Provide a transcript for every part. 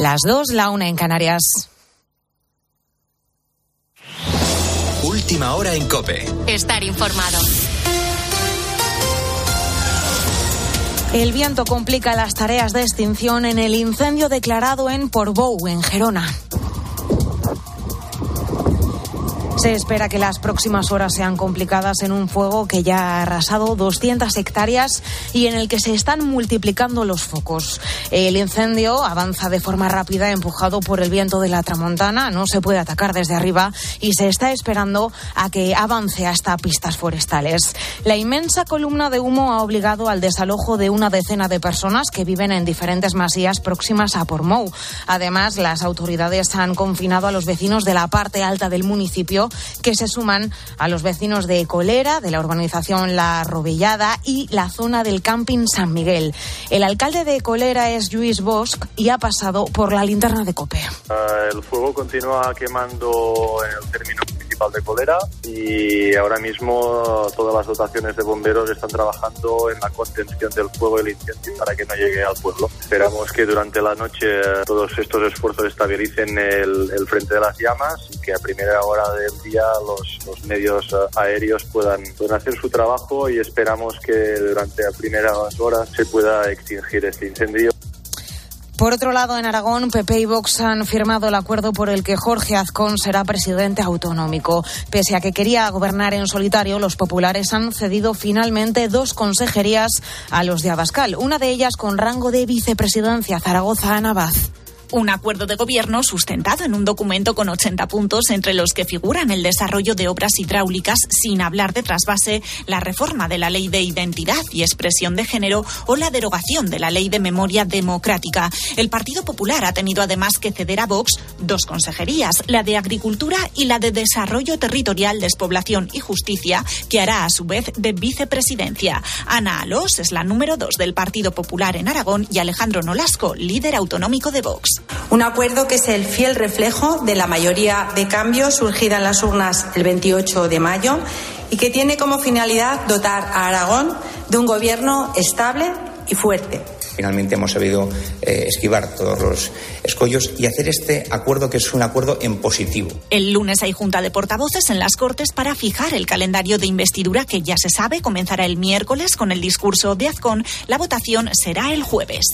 Las dos, la una en Canarias. Última hora en Cope. Estar informado. El viento complica las tareas de extinción en el incendio declarado en Portbou, en Gerona. Se espera que las próximas horas sean complicadas en un fuego que ya ha arrasado 200 hectáreas y en el que se están multiplicando los focos. El incendio avanza de forma rápida, empujado por el viento de la tramontana. No se puede atacar desde arriba y se está esperando a que avance hasta pistas forestales. La inmensa columna de humo ha obligado al desalojo de una decena de personas que viven en diferentes masías próximas a Pormou. Además, las autoridades han confinado a los vecinos de la parte alta del municipio que se suman a los vecinos de Colera, de la urbanización La Rovellada y la zona del camping San Miguel. El alcalde de Colera es Luis Bosch y ha pasado por la linterna de COPE. Uh, el fuego continúa quemando en el término de Colera y ahora mismo todas las dotaciones de bomberos están trabajando en la contención del fuego y el incendio para que no llegue al pueblo. Esperamos que durante la noche todos estos esfuerzos estabilicen el, el frente de las llamas y que a primera hora del día los, los medios aéreos puedan, puedan, hacer su trabajo y esperamos que durante las primeras horas se pueda extingir este incendio. Por otro lado, en Aragón, PP y Vox han firmado el acuerdo por el que Jorge Azcón será presidente autonómico. Pese a que quería gobernar en solitario, los populares han cedido finalmente dos consejerías a los de Abascal, una de ellas con rango de vicepresidencia, Zaragoza-Anabaz un acuerdo de gobierno sustentado en un documento con 80 puntos entre los que figuran el desarrollo de obras hidráulicas sin hablar de trasvase, la reforma de la ley de identidad y expresión de género o la derogación de la ley de memoria democrática. El Partido Popular ha tenido además que ceder a Vox dos consejerías, la de Agricultura y la de Desarrollo Territorial, Despoblación y Justicia, que hará a su vez de vicepresidencia. Ana Alós es la número dos del Partido Popular en Aragón y Alejandro Nolasco, líder autonómico de Vox. Un acuerdo que es el fiel reflejo de la mayoría de cambios surgida en las urnas el 28 de mayo y que tiene como finalidad dotar a Aragón de un gobierno estable y fuerte Finalmente hemos sabido eh, esquivar todos los escollos y hacer este acuerdo que es un acuerdo en positivo. El lunes hay junta de portavoces en las Cortes para fijar el calendario de investidura que ya se sabe comenzará el miércoles con el discurso de Azcón. La votación será el jueves.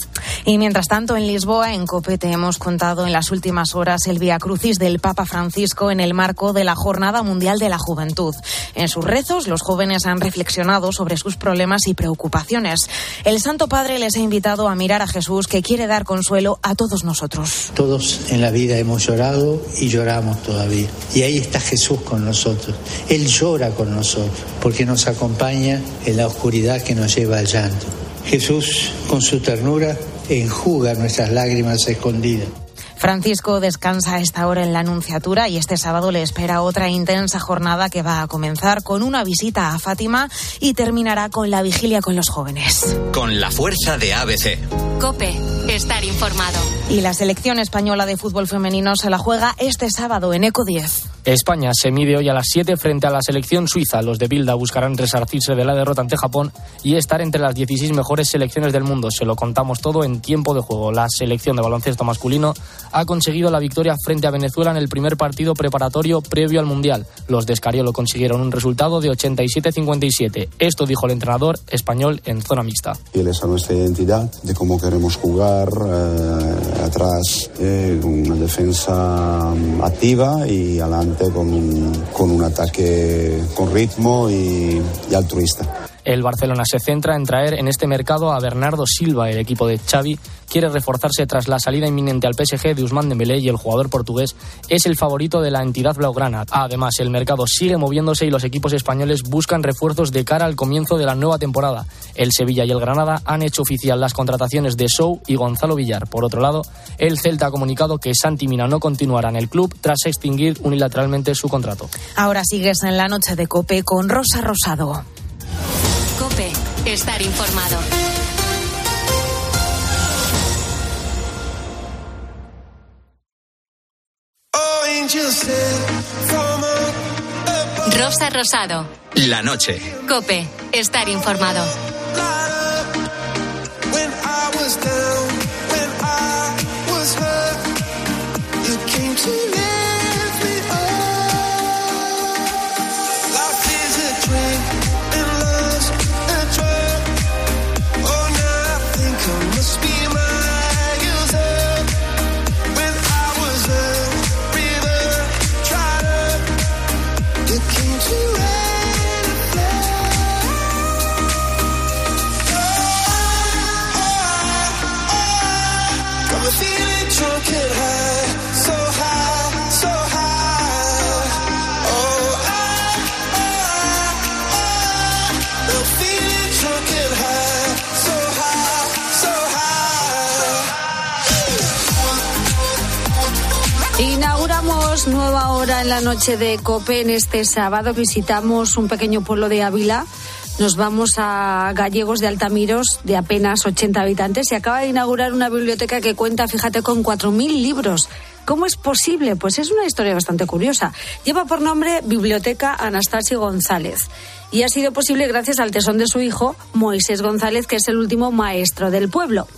Y mientras tanto, en Lisboa, en Copete, hemos contado en las últimas horas el Via Crucis del Papa Francisco en el marco de la Jornada Mundial de la Juventud. En sus rezos, los jóvenes han reflexionado sobre sus problemas y preocupaciones. El Santo Padre les ha invitado a mirar a Jesús que quiere dar consuelo a todos nosotros. Todos en la vida hemos llorado y lloramos todavía. Y ahí está Jesús con nosotros. Él llora con nosotros porque nos acompaña en la oscuridad que nos lleva al llanto. Jesús, con su ternura, enjuga nuestras lágrimas escondidas. Francisco descansa a esta hora en la Anunciatura y este sábado le espera otra intensa jornada que va a comenzar con una visita a Fátima y terminará con la vigilia con los jóvenes. Con la fuerza de ABC. Cope, estar informado. Y la selección española de fútbol femenino se la juega este sábado en Eco 10. España se mide hoy a las 7 frente a la selección suiza. Los de Bilda buscarán resarcirse de la derrota ante Japón y estar entre las 16 mejores selecciones del mundo. Se lo contamos todo en tiempo de juego. La selección de baloncesto masculino ha conseguido la victoria frente a Venezuela en el primer partido preparatorio previo al Mundial. Los de Escariolo consiguieron un resultado de 87-57. Esto dijo el entrenador español en zona mixta. Fieles a nuestra identidad, de cómo queremos jugar eh, atrás, eh, una defensa mm, activa y adelante con con un ataque con ritmo y, y altruista. El Barcelona se centra en traer en este mercado a Bernardo Silva. El equipo de Xavi quiere reforzarse tras la salida inminente al PSG de Usman Dembélé y el jugador portugués es el favorito de la entidad blaugrana. Además, el mercado sigue moviéndose y los equipos españoles buscan refuerzos de cara al comienzo de la nueva temporada. El Sevilla y el Granada han hecho oficial las contrataciones de Sou y Gonzalo Villar. Por otro lado, el Celta ha comunicado que Santi Mina no continuará en el club tras extinguir unilateralmente su contrato. Ahora sigues en la noche de Cope con Rosa Rosado. Cope, estar informado. Rosa Rosado. La noche. Cope, estar informado. Nueva hora en la noche de Cope. En este sábado visitamos un pequeño pueblo de Ávila. Nos vamos a Gallegos de Altamiros, de apenas 80 habitantes. Se acaba de inaugurar una biblioteca que cuenta, fíjate, con 4.000 libros. ¿Cómo es posible? Pues es una historia bastante curiosa. Lleva por nombre Biblioteca Anastasio González. Y ha sido posible gracias al tesón de su hijo, Moisés González, que es el último maestro del pueblo.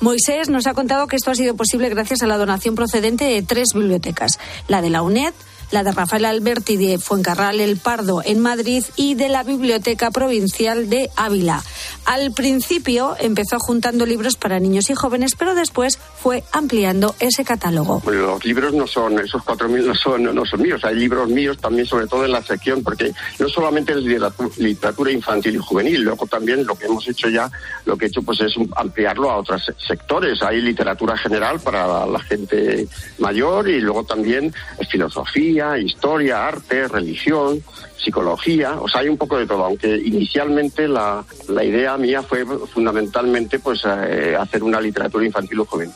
Moisés nos ha contado que esto ha sido posible gracias a la donación procedente de tres bibliotecas, la de la UNED, la de Rafael Alberti de Fuencarral El Pardo en Madrid y de la Biblioteca Provincial de Ávila. Al principio empezó juntando libros para niños y jóvenes, pero después fue ampliando ese catálogo. Los libros no son, esos 4.000 no son, no son míos, hay libros míos también, sobre todo en la sección, porque no solamente es literatura infantil y juvenil, luego también lo que hemos hecho ya, lo que he hecho pues es ampliarlo a otros sectores. Hay literatura general para la gente mayor y luego también filosofía, historia, arte, religión, psicología, o sea, hay un poco de todo, aunque inicialmente la, la idea mía fue fundamentalmente pues eh, hacer una literatura infantil o juvenil.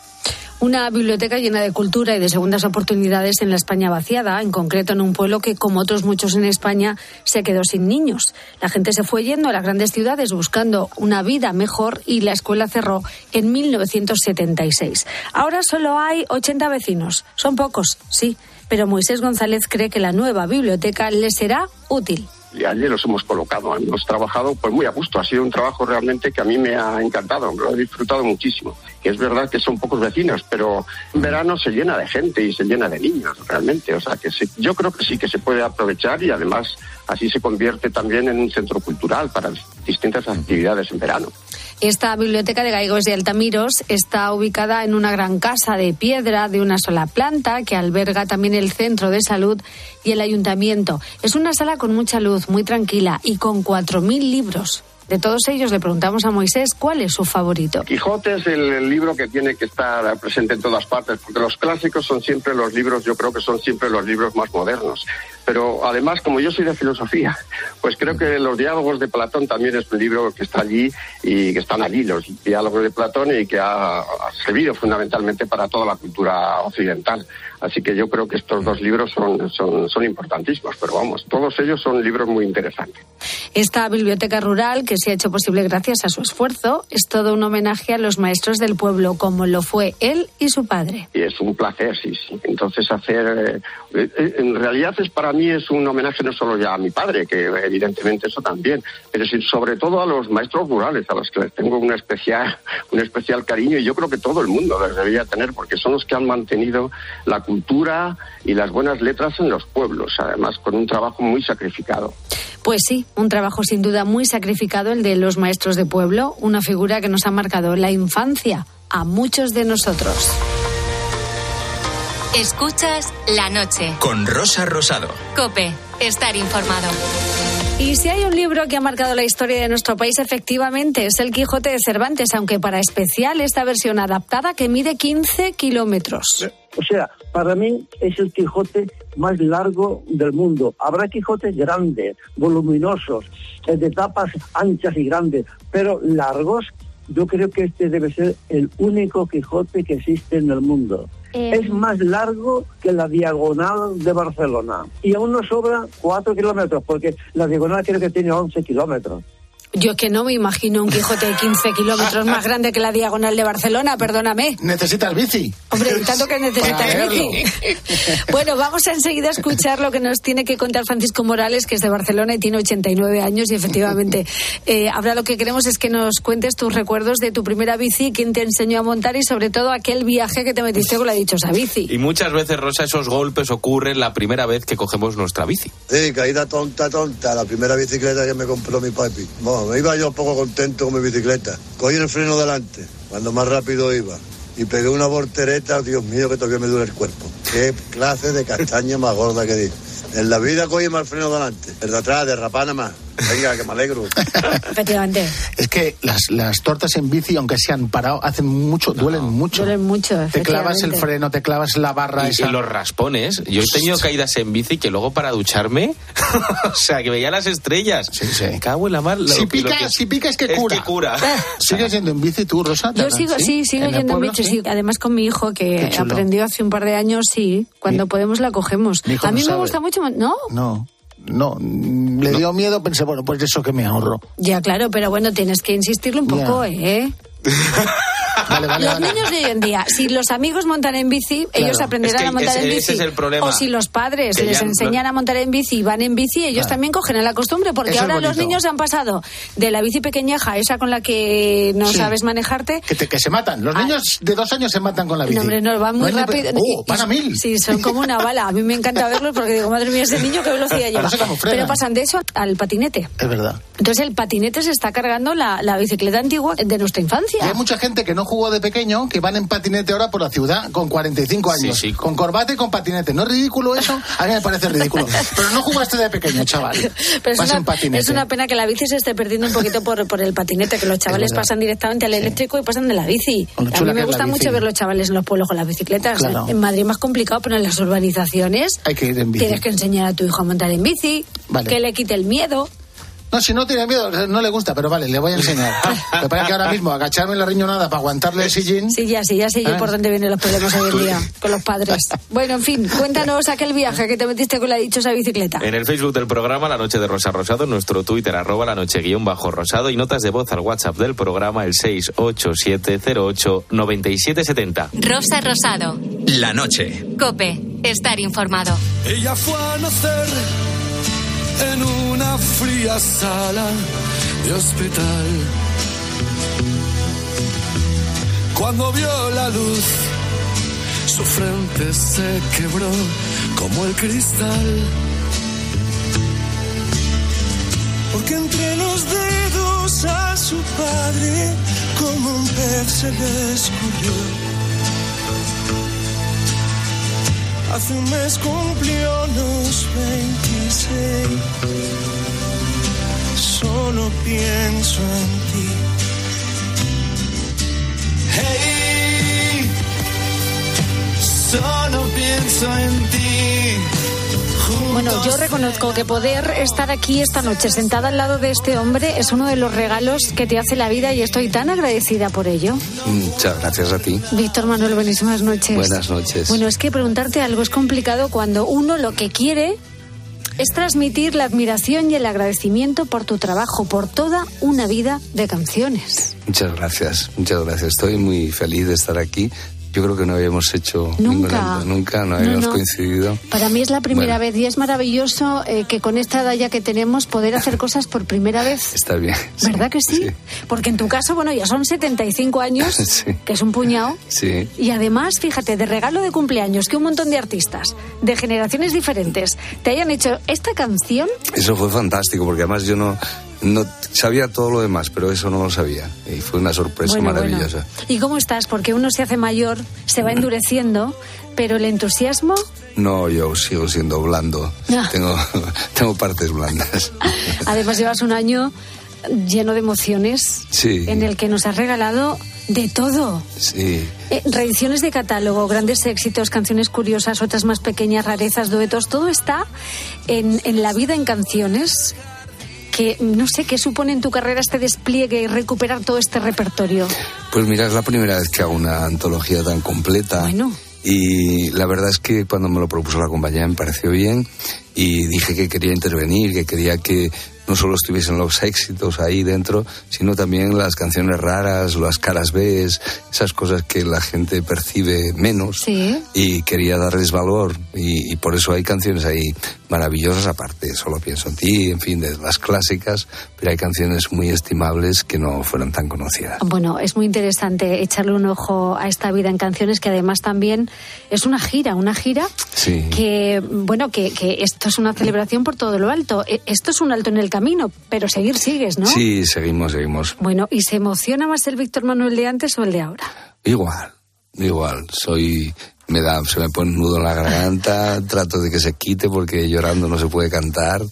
Una biblioteca llena de cultura y de segundas oportunidades en la España vaciada, en concreto en un pueblo que, como otros muchos en España, se quedó sin niños. La gente se fue yendo a las grandes ciudades buscando una vida mejor y la escuela cerró en 1976. Ahora solo hay 80 vecinos. Son pocos, sí, pero Moisés González cree que la nueva biblioteca le será útil y allí los hemos colocado. Hemos trabajado pues muy a gusto. Ha sido un trabajo realmente que a mí me ha encantado, lo he disfrutado muchísimo. Que es verdad que son pocos vecinos, pero en verano se llena de gente y se llena de niños realmente. O sea que yo creo que sí que se puede aprovechar y además así se convierte también en un centro cultural para distintas actividades en verano. Esta biblioteca de Gaigos de Altamiros está ubicada en una gran casa de piedra de una sola planta que alberga también el centro de salud y el ayuntamiento. Es una sala con mucha luz, muy tranquila y con 4.000 libros. De todos ellos le preguntamos a Moisés cuál es su favorito. Quijote es el, libro que tiene que estar presente en todas partes, porque los clásicos son siempre los libros, yo creo que son siempre los libros más modernos. Pero además, como yo soy de filosofía, pues creo que los diálogos de Platón también es un libro que está allí y que están allí, los diálogos de Platón, y que ha, servido fundamentalmente para toda la cultura occidental. Así que yo creo que estos dos libros son, son, son importantísimos, pero vamos, todos ellos son libros muy interesantes. Esta biblioteca rural, que se ha hecho posible gracias a su esfuerzo, es todo un homenaje a los maestros del pueblo, como lo fue él y su padre. Y es un placer, sí, sí. Entonces, hacer. Eh, eh, en realidad, es para mí es un homenaje no solo ya a mi padre, que evidentemente eso también, pero sobre todo a los maestros rurales, a los que les tengo un especial, un especial cariño y yo creo que todo el mundo les debería tener, porque son los que han mantenido la cultura y las buenas letras en los pueblos, además con un trabajo muy sacrificado. Pues sí, un trabajo sin duda muy sacrificado el de los maestros de pueblo, una figura que nos ha marcado la infancia a muchos de nosotros. Escuchas la noche. Con Rosa Rosado. Cope, estar informado. Y si hay un libro que ha marcado la historia de nuestro país, efectivamente, es El Quijote de Cervantes, aunque para especial esta versión adaptada que mide 15 kilómetros. O sea, para mí es el Quijote más largo del mundo. Habrá Quijotes grandes, voluminosos, eh, de tapas anchas y grandes, pero largos. Yo creo que este debe ser el único Quijote que existe en el mundo. Eh. Es más largo que la diagonal de Barcelona. Y aún nos sobra cuatro kilómetros, porque la diagonal creo que tiene 11 kilómetros. Yo que no me imagino un Quijote de 15 kilómetros más grande que la diagonal de Barcelona, perdóname. Necesitas bici. Hombre, tanto que necesitas bici. bueno, vamos a enseguida a escuchar lo que nos tiene que contar Francisco Morales, que es de Barcelona y tiene 89 años y efectivamente eh, ahora lo que queremos es que nos cuentes tus recuerdos de tu primera bici, quién te enseñó a montar y sobre todo aquel viaje que te metiste con la dichosa bici. Y muchas veces, Rosa, esos golpes ocurren la primera vez que cogemos nuestra bici. Sí, caída tonta, tonta, la primera bicicleta que me compró mi papi me iba yo poco contento con mi bicicleta. Cogí el freno delante, cuando más rápido iba. Y pegué una voltereta, Dios mío, que todavía me duele el cuerpo. Qué clase de castaña más gorda que di. En la vida cogí más el freno delante. El de atrás, de rapana más. Venga, que me alegro. Efectivamente. Es que las, las tortas en bici, aunque se han parado, hacen mucho, duelen mucho. Duelen mucho, Te clavas el freno, te clavas la barra Y, esa. y los raspones. Yo he tenido caídas en bici que luego para ducharme, o sea, que veía las estrellas. Me cago en la mar. lo- si lo pica, que- si pica es que es cura. que cura. ¿Sigues yendo en bici tú, Rosa? Yo sigo, sí, sigo ¿En el yendo en bici, sí. Además con mi hijo, que aprendió hace un par de años, sí. Cuando podemos la cogemos. A mí no me sabe. gusta mucho, ¿no? No, no. Le dio miedo, pensé, bueno, pues eso que me ahorro. Ya, claro, pero bueno, tienes que insistirle un poco, ¿eh? Vale, vale, los vale. niños de hoy en día, si los amigos montan en bici, ellos aprenderán Es que a montar ese- en bici. ese es el problema. O si los padres Que les no- enseñan a montar en bici y van en bici, ellos Claro. también cogen la costumbre, porque Eso ahora los niños han pasado de la bici pequeñaja, esa con la que no Sí. sabes manejarte, Que, te- que se matan. Los niños de dos años se matan con la bici. No, hombre, no, van muy hay ni- rápido. Oh, van a mil. Sí, son como una bala. A mí me encanta verlos porque digo, madre mía, ese niño qué velocidad lleva. Pero pasan de eso al patinete. Es verdad. Entonces el patinete se está cargando la, la bicicleta antigua de nuestra Y infancia. hay mucha gente que no jugó de pequeño que van en patinete ahora por la ciudad con 45 años. Sí, sí. Con corbata y con patinete. ¿No es ridículo eso? A mí me parece ridículo. Pero no jugaste de pequeño, chaval. Pero Vas una, en patinete. es una pena que la bici se esté perdiendo un poquito por, por el patinete, que los chavales pasan directamente al eléctrico y pasan de la bici. A mí me gusta mucho ver los chavales en los pueblos con las bicicletas. Claro. En Madrid es más complicado, pero en las urbanizaciones Hay que ir en bici. tienes que enseñar a tu hijo a montar en bici, Vale. que le quite el miedo. No, si no tiene miedo, no le gusta, pero vale, le voy a enseñar. Me parece que ahora mismo agacharme en la riñonada para aguantarle el sillín. Sí, ya, sí, ya sé yo Ah. por dónde vienen los problemas hoy en día con los padres. Bueno, en fin, cuéntanos aquel viaje que te metiste con la dichosa bicicleta. En el Facebook del programa La Noche de Rosa Rosado, en nuestro Twitter arroba la noche guion bajo rosado y notas de voz al WhatsApp del programa el 687089770. Rosa Rosado. La noche. Cope. Estar informado. Ella fue a nacer en una fría sala de hospital. Cuando vio la luz, su frente se quebró como el cristal. Porque entre los dedos a su padre, como un pez se le escurrió. Hace un mes cumplió los 26. Solo pienso en ti. Hey, solo pienso en ti. Yo reconozco que poder estar aquí esta noche sentada al lado de este hombre es uno de los regalos que te hace la vida y estoy tan agradecida por ello. Muchas gracias a ti. Víctor Manuel, buenísimas noches. Buenas noches. Bueno, es que preguntarte algo es complicado cuando uno lo que quiere es transmitir la admiración y el agradecimiento por tu trabajo, por toda una vida de canciones. Muchas gracias, muchas gracias. Estoy muy feliz de estar aquí. Yo creo que no habíamos hecho Nunca. ninguna- nunca, no habíamos no. coincidido. Para mí es la primera Bueno. vez y es maravilloso eh, que con esta edad ya que tenemos poder hacer cosas por primera vez. Está bien. ¿Verdad que sí? Porque en tu caso, bueno, ya son 75 años, Sí. que es un puñado. Sí. Y además, fíjate, de regalo de cumpleaños, que un montón de artistas de generaciones diferentes te hayan hecho esta canción. Eso fue fantástico porque además yo no, no sabía todo lo demás, pero eso no lo sabía. Y fue una sorpresa Bueno, maravillosa. bueno. ¿Y cómo estás? Porque uno se hace mayor, se va endureciendo, pero el entusiasmo. No, yo sigo siendo blando. Ah. Tengo, tengo partes blandas. Además, llevas un año lleno de emociones Sí. en el que nos has regalado de todo. Sí. Eh, reediciones de catálogo, grandes éxitos, canciones curiosas, otras más pequeñas, rarezas, duetos, todo está en, en la vida en canciones. Que no sé qué supone en tu carrera este despliegue y recuperar todo este repertorio. Pues mira, es la primera vez que hago una antología tan completa. Bueno. Y la verdad es que cuando me lo propuso la compañía me pareció bien y dije que quería intervenir, que quería que no solo estuviesen los éxitos ahí dentro, sino también las canciones raras, las caras B, esas cosas que la gente percibe menos. Sí. Y quería darles valor y, y por eso hay canciones ahí maravillosas aparte, solo pienso en ti, en fin, de las clásicas, pero hay canciones muy estimables que no fueron tan conocidas. Bueno, es muy interesante echarle un ojo a esta vida en canciones, que además también es una gira, una gira Sí. que, bueno, que, que esto es una celebración por todo lo alto. E- Esto es un alto en el camino, pero seguir sigues, ¿no? Sí, seguimos, seguimos. Bueno, ¿y se emociona más el Víctor Manuel de antes o el de ahora? Igual, igual, soy me da, se me pone un nudo en la garganta, trato de que se quite porque llorando no se puede cantar,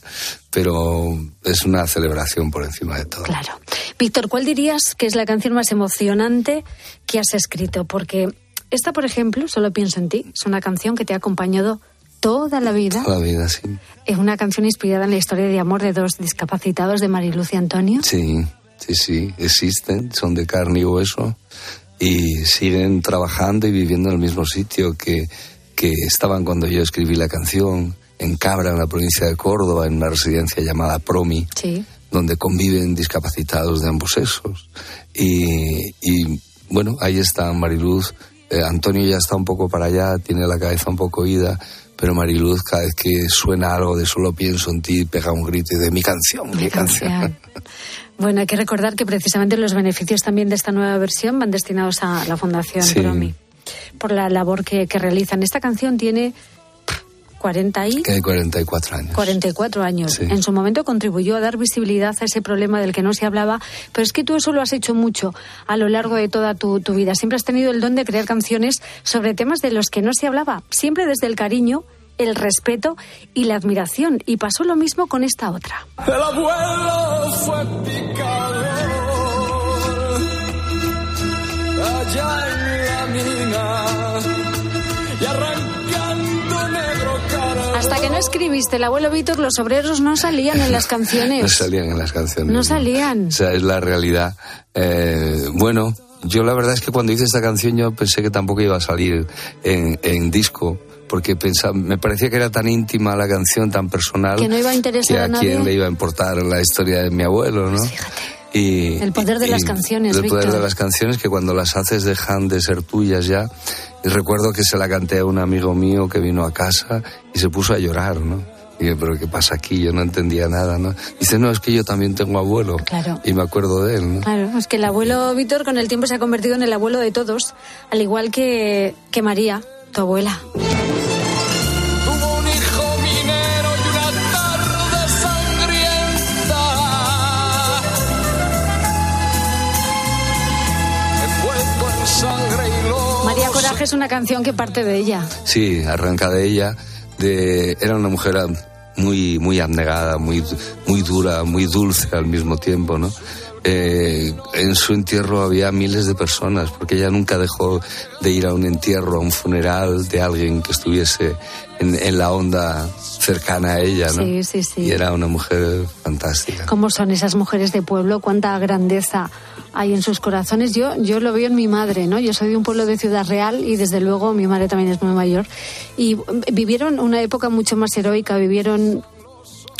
pero es una celebración por encima de todo. Claro. Víctor, ¿cuál dirías que es la canción más emocionante que has escrito? Porque esta, por ejemplo, solo pienso en ti, es una canción que te ha acompañado toda la vida. Toda la vida, sí. Es una canción inspirada en la historia de amor de dos discapacitados de Mariluz y Antonio. Sí, sí, sí, existen, son de carne y hueso y siguen trabajando y viviendo en el mismo sitio que, que estaban cuando yo escribí la canción, en Cabra, en la provincia de Córdoba, en una residencia llamada Promi, donde conviven discapacitados de ambos sexos. Y, y bueno, ahí está Mariluz. Eh, Antonio ya está un poco para allá, tiene la cabeza un poco ida, pero Mariluz cada vez que suena algo de solo pienso en ti, pega un grito de mi canción, mi, canción. Bueno, hay que recordar que precisamente los beneficios también de esta nueva versión van destinados a la Fundación Promi por la labor que, realizan. Esta canción tiene 40 y... 44 años. 44 años. En su momento contribuyó a dar visibilidad a ese problema del que no se hablaba, pero es que tú eso lo has hecho mucho a lo largo de toda tu, tu vida. Siempre has tenido el don de crear canciones sobre temas de los que no se hablaba, siempre desde el cariño el respeto y la admiración. Y pasó lo mismo con esta otra. El abuelo fue picador, allá en la mina, Hasta que no escribiste el abuelo Víctor, los obreros no salían en las canciones. No salían en las canciones. No salían. O sea, es la realidad. Eh, bueno, yo la verdad es que cuando hice esta canción yo pensé que tampoco iba a salir en, en disco porque pensaba, me parecía que era tan íntima la canción, tan personal, que no iba a interesar a, quién le iba a importar la historia de mi abuelo, ¿no? Pues y, el poder de las canciones. El poder de las canciones que cuando las haces dejan de ser tuyas ya. Y recuerdo que se la canté a un amigo mío que vino a casa y se puso a llorar, ¿no? Y dije, pero ¿qué pasa aquí? Yo no entendía nada, ¿no? Dice, no, es que yo también tengo abuelo. Claro. Y me acuerdo de él, ¿no? Claro, es que el abuelo Víctor con el tiempo se ha convertido en el abuelo de todos, al igual que, que María, tu abuela. Es una canción que parte de ella. Sí, arranca de ella. De, era una mujer muy, muy abnegada, muy, muy dura, muy dulce al mismo tiempo, ¿no? Eh, en su entierro había miles de personas, porque ella nunca dejó de ir a un entierro, a un funeral de alguien que estuviese en, en la onda cercana a ella, ¿no? Sí, sí, sí. Y era una mujer fantástica. ¿Cómo son esas mujeres de pueblo? ¿Cuánta grandeza hay en sus corazones? Yo, yo lo veo en mi madre, ¿no? Yo soy de un pueblo de Ciudad Real y desde luego mi madre también es muy mayor. Y vivieron una época mucho más heroica, vivieron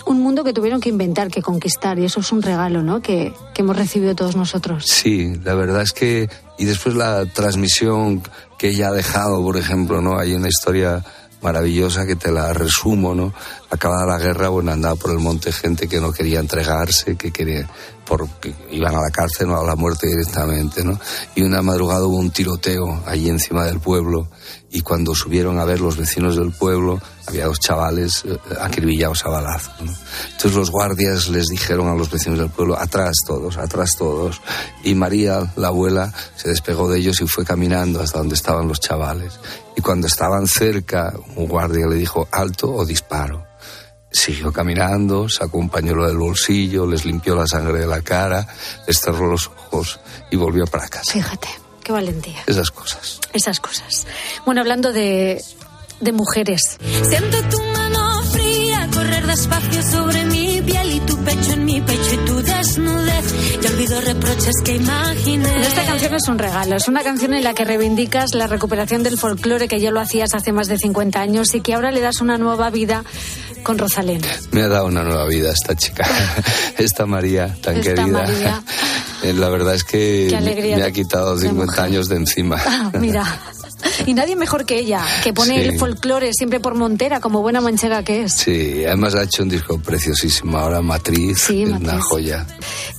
un mundo que tuvieron que inventar, que conquistar, y eso es un regalo, ¿no? Que, que, hemos recibido todos nosotros. Sí, la verdad es que, y después la transmisión que ella ha dejado, por ejemplo, ¿no? Hay una historia maravillosa que te la resumo, ¿no? Acabada la guerra, bueno, andaba por el monte gente que no quería entregarse, que quería, porque iban a la cárcel o a la muerte directamente, ¿no? Y una madrugada hubo un tiroteo allí encima del pueblo y cuando subieron a ver los vecinos del pueblo, había dos chavales eh, acribillados a balazo. ¿no? Entonces los guardias les dijeron a los vecinos del pueblo, atrás todos, atrás todos. Y María, la abuela, se despegó de ellos y fue caminando hasta donde estaban los chavales. Y cuando estaban cerca, un guardia le dijo, alto o disparo. Siguió caminando, sacó un pañuelo del bolsillo, les limpió la sangre de la cara, les cerró los ojos y volvió para casa. Fíjate. Qué valentía. Esas cosas. Esas cosas. Bueno, hablando de, de mujeres. Siento tu mano fría correr despacio sobre mi piel y tu pecho en mi pecho y tu desnudez. Ya olvido reproches que imaginé. Esta canción es un regalo. Es una canción en la que reivindicas la recuperación del folclore que ya lo hacías hace más de 50 años y que ahora le das una nueva vida con Rosalén. Me ha dado una nueva vida esta chica, esta María tan esta querida. María. La verdad es que me, me ha quitado 50 años de encima. Ah, mira. Y nadie mejor que ella, que pone Sí. el folclore siempre por montera, como buena manchega que es. Sí, además ha hecho un disco preciosísimo. Ahora Matriz, Sí, es una Matriz. joya.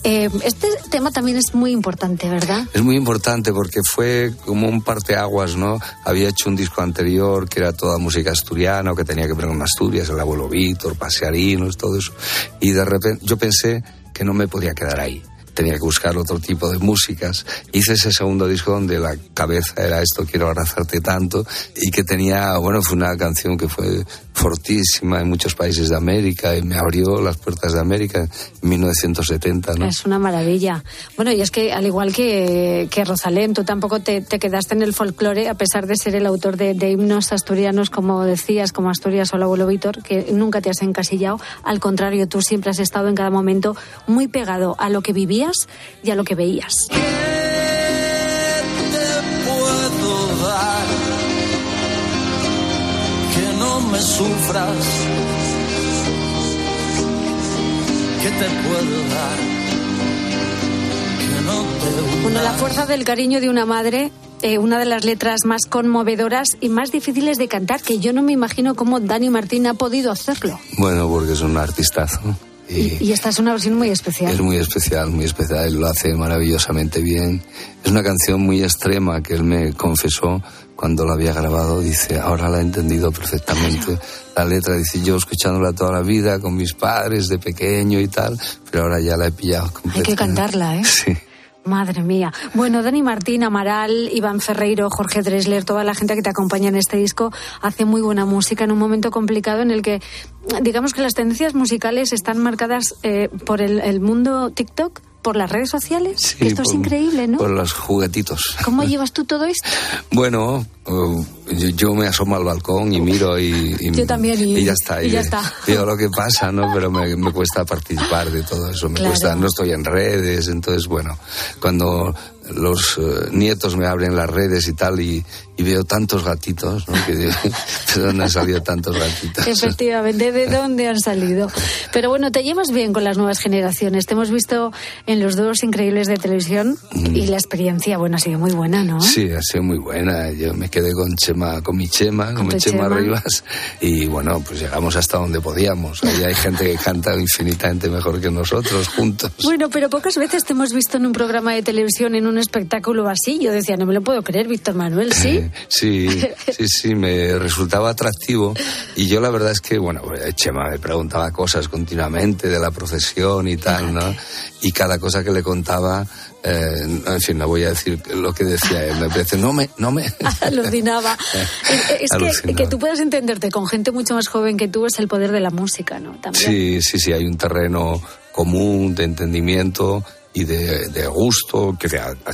Eh, este tema también es muy importante, ¿verdad? Es muy importante porque fue como un parteaguas, ¿no? Había hecho un disco anterior que era toda música asturiana, o que tenía que ver con Asturias, el abuelo Víctor, Pasearinos, todo eso. Y de repente yo pensé que no me podía quedar ahí. Tenía que buscar otro tipo de músicas. Hice ese segundo disco donde la cabeza era esto, quiero abrazarte tanto, y que tenía, bueno, fue una canción que fue fortísima en muchos países de América y me abrió las puertas de América en 1970, ¿no? Es una maravilla. Bueno, y es que al igual que, que Rosalén, tú tampoco te, te quedaste en el folclore, a pesar de ser el autor de, de himnos asturianos, como decías, como Asturias o el abuelo Víctor, que nunca te has encasillado. Al contrario, tú siempre has estado en cada momento muy pegado a lo que vivías y a lo que veías. Me sufras que te puedo dar que no te Bueno, la fuerza del cariño de una madre, eh, una de las letras más conmovedoras y más difíciles de cantar, que yo no me imagino cómo Dani Martín ha podido hacerlo. Bueno, porque es un artistazo. Y Y esta es una versión muy especial. es muy especial, muy especial. Él lo hace maravillosamente bien. Es una canción muy extrema que él me confesó cuando la había grabado. Dice, ahora la he entendido perfectamente. La letra dice, yo escuchándola toda la vida con mis padres de pequeño y tal, pero ahora ya la he pillado Hay completamente. que cantarla, ¿eh? Sí. Madre mía. Bueno, Dani Martín, Amaral, Iván Ferreiro, Jorge Dresler, toda la gente que te acompaña en este disco hace muy buena música en un momento complicado en el que, digamos que las tendencias musicales están marcadas eh, por el, el mundo TikTok, por las redes sociales. Sí, que esto es increíble, ¿no? Por los juguetitos. ¿Cómo llevas tú todo esto? Bueno, uh, yo, yo me asomo al balcón y miro y, y- Yo también, y- ya está. y ya ve- está. Veo lo que pasa, ¿no? Pero me, me cuesta participar de todo eso. Me Claro. cuesta, no estoy en redes, entonces, bueno, cuando los eh, nietos me abren las redes y tal y, y veo tantos gatitos, ¿no? Que digo, ¿de dónde han salido tantos gatitos? Efectivamente, ¿de dónde han salido? Pero bueno, te llevas bien con las nuevas generaciones. Te hemos visto en los dos increíbles de televisión y la experiencia, bueno, ha sido muy buena, ¿no? Mm. Sí, ha sido muy buena. Yo me quedé con Chema, con mi Chema, con, mi Chema, Chema. Rivas, y bueno, pues llegamos hasta donde podíamos. Ahí hay gente que canta infinitamente mejor que nosotros juntos. Bueno, pero pocas veces te hemos visto en un programa de televisión, en un espectáculo así. Yo decía, no me lo puedo creer, Víctor Manuel, ¿sí? Sí, sí, sí, me resultaba atractivo. Y yo la verdad es que, bueno, pues, Chema me preguntaba cosas continuamente de la procesión y tal, ¿no? Y cada cosa que le contaba, eh, en fin, no voy a decir lo que decía él. Me parece, no me, no me. Alucinaba. Es- Es que, que tú puedas entenderte con gente mucho más joven que tú es el poder de la música, ¿no? También. Sí, sí, sí, hay un terreno común de entendimiento y de, de gusto, que a, a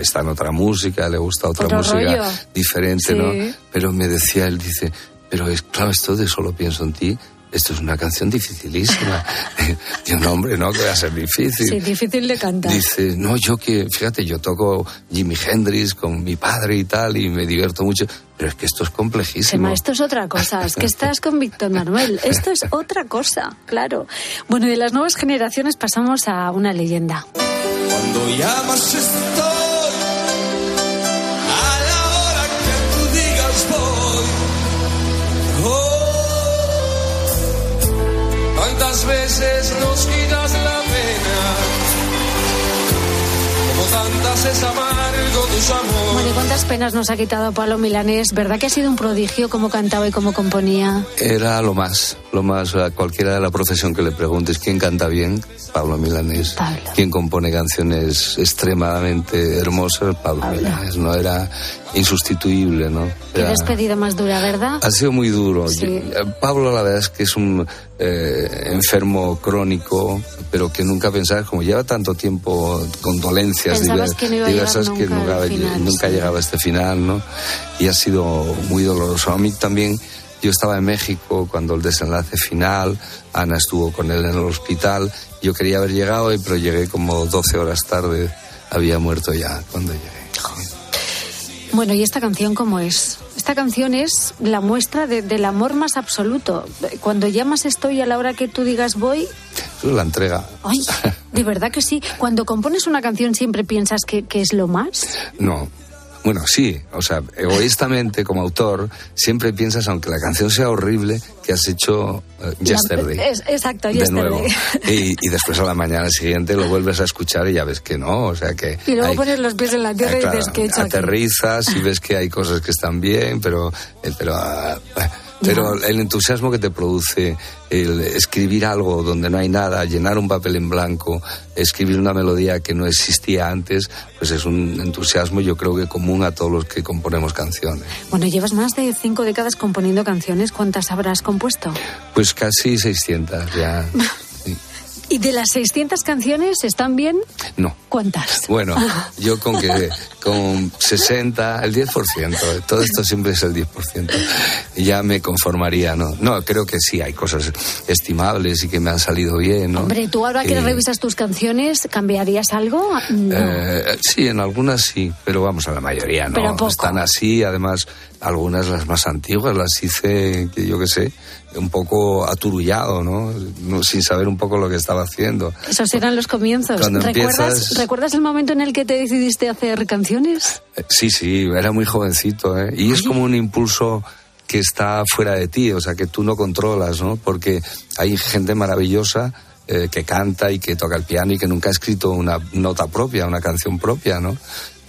está en otra música, le gusta otra Otro música rollo. diferente, Sí. ¿no? Pero me decía, él dice, pero es claro, esto de solo pienso en ti, esto es una canción dificilísima. Digo, no, hombre, no, que va a ser difícil. Sí, difícil de cantar. Dice, no, yo que, fíjate, yo toco Jimi Hendrix con mi padre y tal, y me divierto mucho, pero es que esto es complejísimo. Chema, esto es otra cosa, es que estás con Víctor Manuel, esto es otra cosa, claro. Bueno, de las nuevas generaciones pasamos a una leyenda. Cuando llamas estoy tantas veces nos quitas la pena, como tantas es amargo tus amores. Bueno, ¿y cuántas penas nos ha quitado Pablo Milanés? ¿Verdad que ha sido un prodigio cómo cantaba y cómo componía? Era lo más, lo más, a cualquiera de la profesión que le preguntes quién canta bien, Pablo Milanés. Quién compone canciones extremadamente hermosas, Pablo, Milanés. No era insustituible, ¿no? Qué Era- despedida más dura, ¿verdad? ha sido muy duro. Sí. Pablo, la verdad es que es un eh, enfermo crónico, pero que nunca pensaba, como lleva tanto tiempo con dolencias Pensabas que no diversas, que nunca nunca, al final, nunca sí. llegaba a este final, ¿no? Y ha sido muy doloroso. A mí también, yo estaba en México cuando el desenlace final, Ana estuvo con él en el hospital, yo quería haber llegado, pero llegué como 12 horas tarde, había muerto ya cuando llegué. Bueno, ¿y esta canción cómo es? Esta canción es la muestra de- del amor más absoluto. Cuando llamas estoy a la hora que tú digas voy, Eso es la entrega. ay, de verdad que sí. Cuando compones una canción siempre piensas que, que es lo más. No. Bueno, sí, o sea, egoístamente como autor, siempre piensas, aunque la canción sea horrible, que has hecho eh, Yesterday. La- es- exacto, de yesterday. nuevo. Y, y después a la mañana siguiente lo vuelves a escuchar y ya ves que no, o sea que... Y luego hay- pones los pies en la tierra eh, y dices que he hecho aquí? aterrizas y ves que hay cosas que están bien, pero... eh, pero ah, Pero el entusiasmo que te produce el escribir algo donde no hay nada, llenar un papel en blanco, escribir una melodía que no existía antes, pues es un entusiasmo yo creo que común a todos los que componemos canciones. Bueno, llevas más de cinco décadas componiendo canciones. ¿Cuántas habrás compuesto? Pues casi 600 ya. ¿Y de las 600 canciones están bien? No. ¿Cuántas? Bueno, yo con que con 60, el 10%, todo esto siempre es el 10%, ya me conformaría, ¿no? No, creo que sí, hay cosas estimables y que me han salido bien, ¿no? Hombre, tú ahora que Eh, revisas tus canciones, ¿cambiarías algo? No. Eh, sí, en algunas sí, pero vamos, a la mayoría no. Pero poco. Están así, además, algunas las más antiguas las hice, que yo qué sé, un poco aturullado, ¿no? Sin saber un poco lo que estaba haciendo. Esos eran los comienzos. Cuando ¿Recuerdas, empiezas- ¿Recuerdas el momento en el que te decidiste hacer canciones? Eh, Sí, sí, era muy jovencito, ¿eh? Y es como un impulso que está fuera de ti, o sea, que tú no controlas, ¿no? Porque hay gente maravillosa eh, que canta y que toca el piano y que nunca ha escrito una nota propia, una canción propia, ¿no?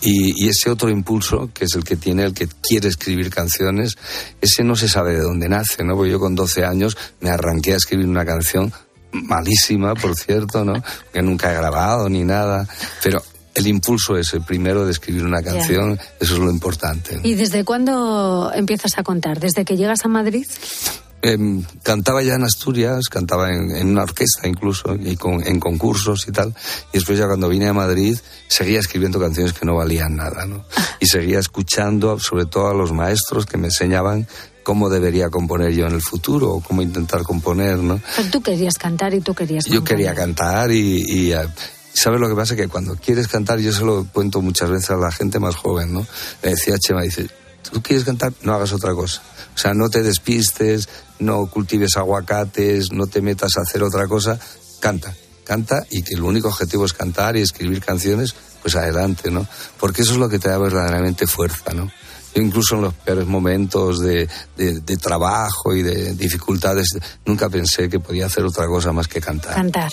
Y, y ese otro impulso, que es el que tiene el que quiere escribir canciones, ese no se sabe de dónde nace, ¿no? Porque yo con 12 años me arranqué a escribir una canción malísima, por cierto, ¿no? Que nunca he grabado ni nada, pero el impulso es el primero de escribir una canción, eso es lo importante. ¿Y desde cuándo empiezas a contar? ¿Desde que llegas a Madrid? Em, cantaba ya en Asturias, cantaba en, en una orquesta incluso, y con- en concursos y tal. Y después ya cuando vine a Madrid, seguía escribiendo canciones que no valían nada, ¿no? Y seguía escuchando sobre todo a los maestros que me enseñaban cómo debería componer yo en el futuro, o cómo intentar componer, ¿no? Pero tú querías cantar y tú querías Yo quería cantar y, y, eh, ¿sabes lo que pasa? Que cuando quieres cantar, yo se lo cuento muchas veces a la gente más joven, ¿no? Me decía Chema, dice, ¿tú quieres cantar? No hagas otra cosa. O sea, no te despistes, no cultives aguacates, no te metas a hacer otra cosa, canta. Canta y que el único objetivo es cantar y escribir canciones, pues adelante, ¿no? Porque eso es lo que te da verdaderamente fuerza, ¿no? Yo incluso en los peores momentos de, de- de trabajo y de dificultades, nunca pensé que podía hacer otra cosa más que cantar. Cantar.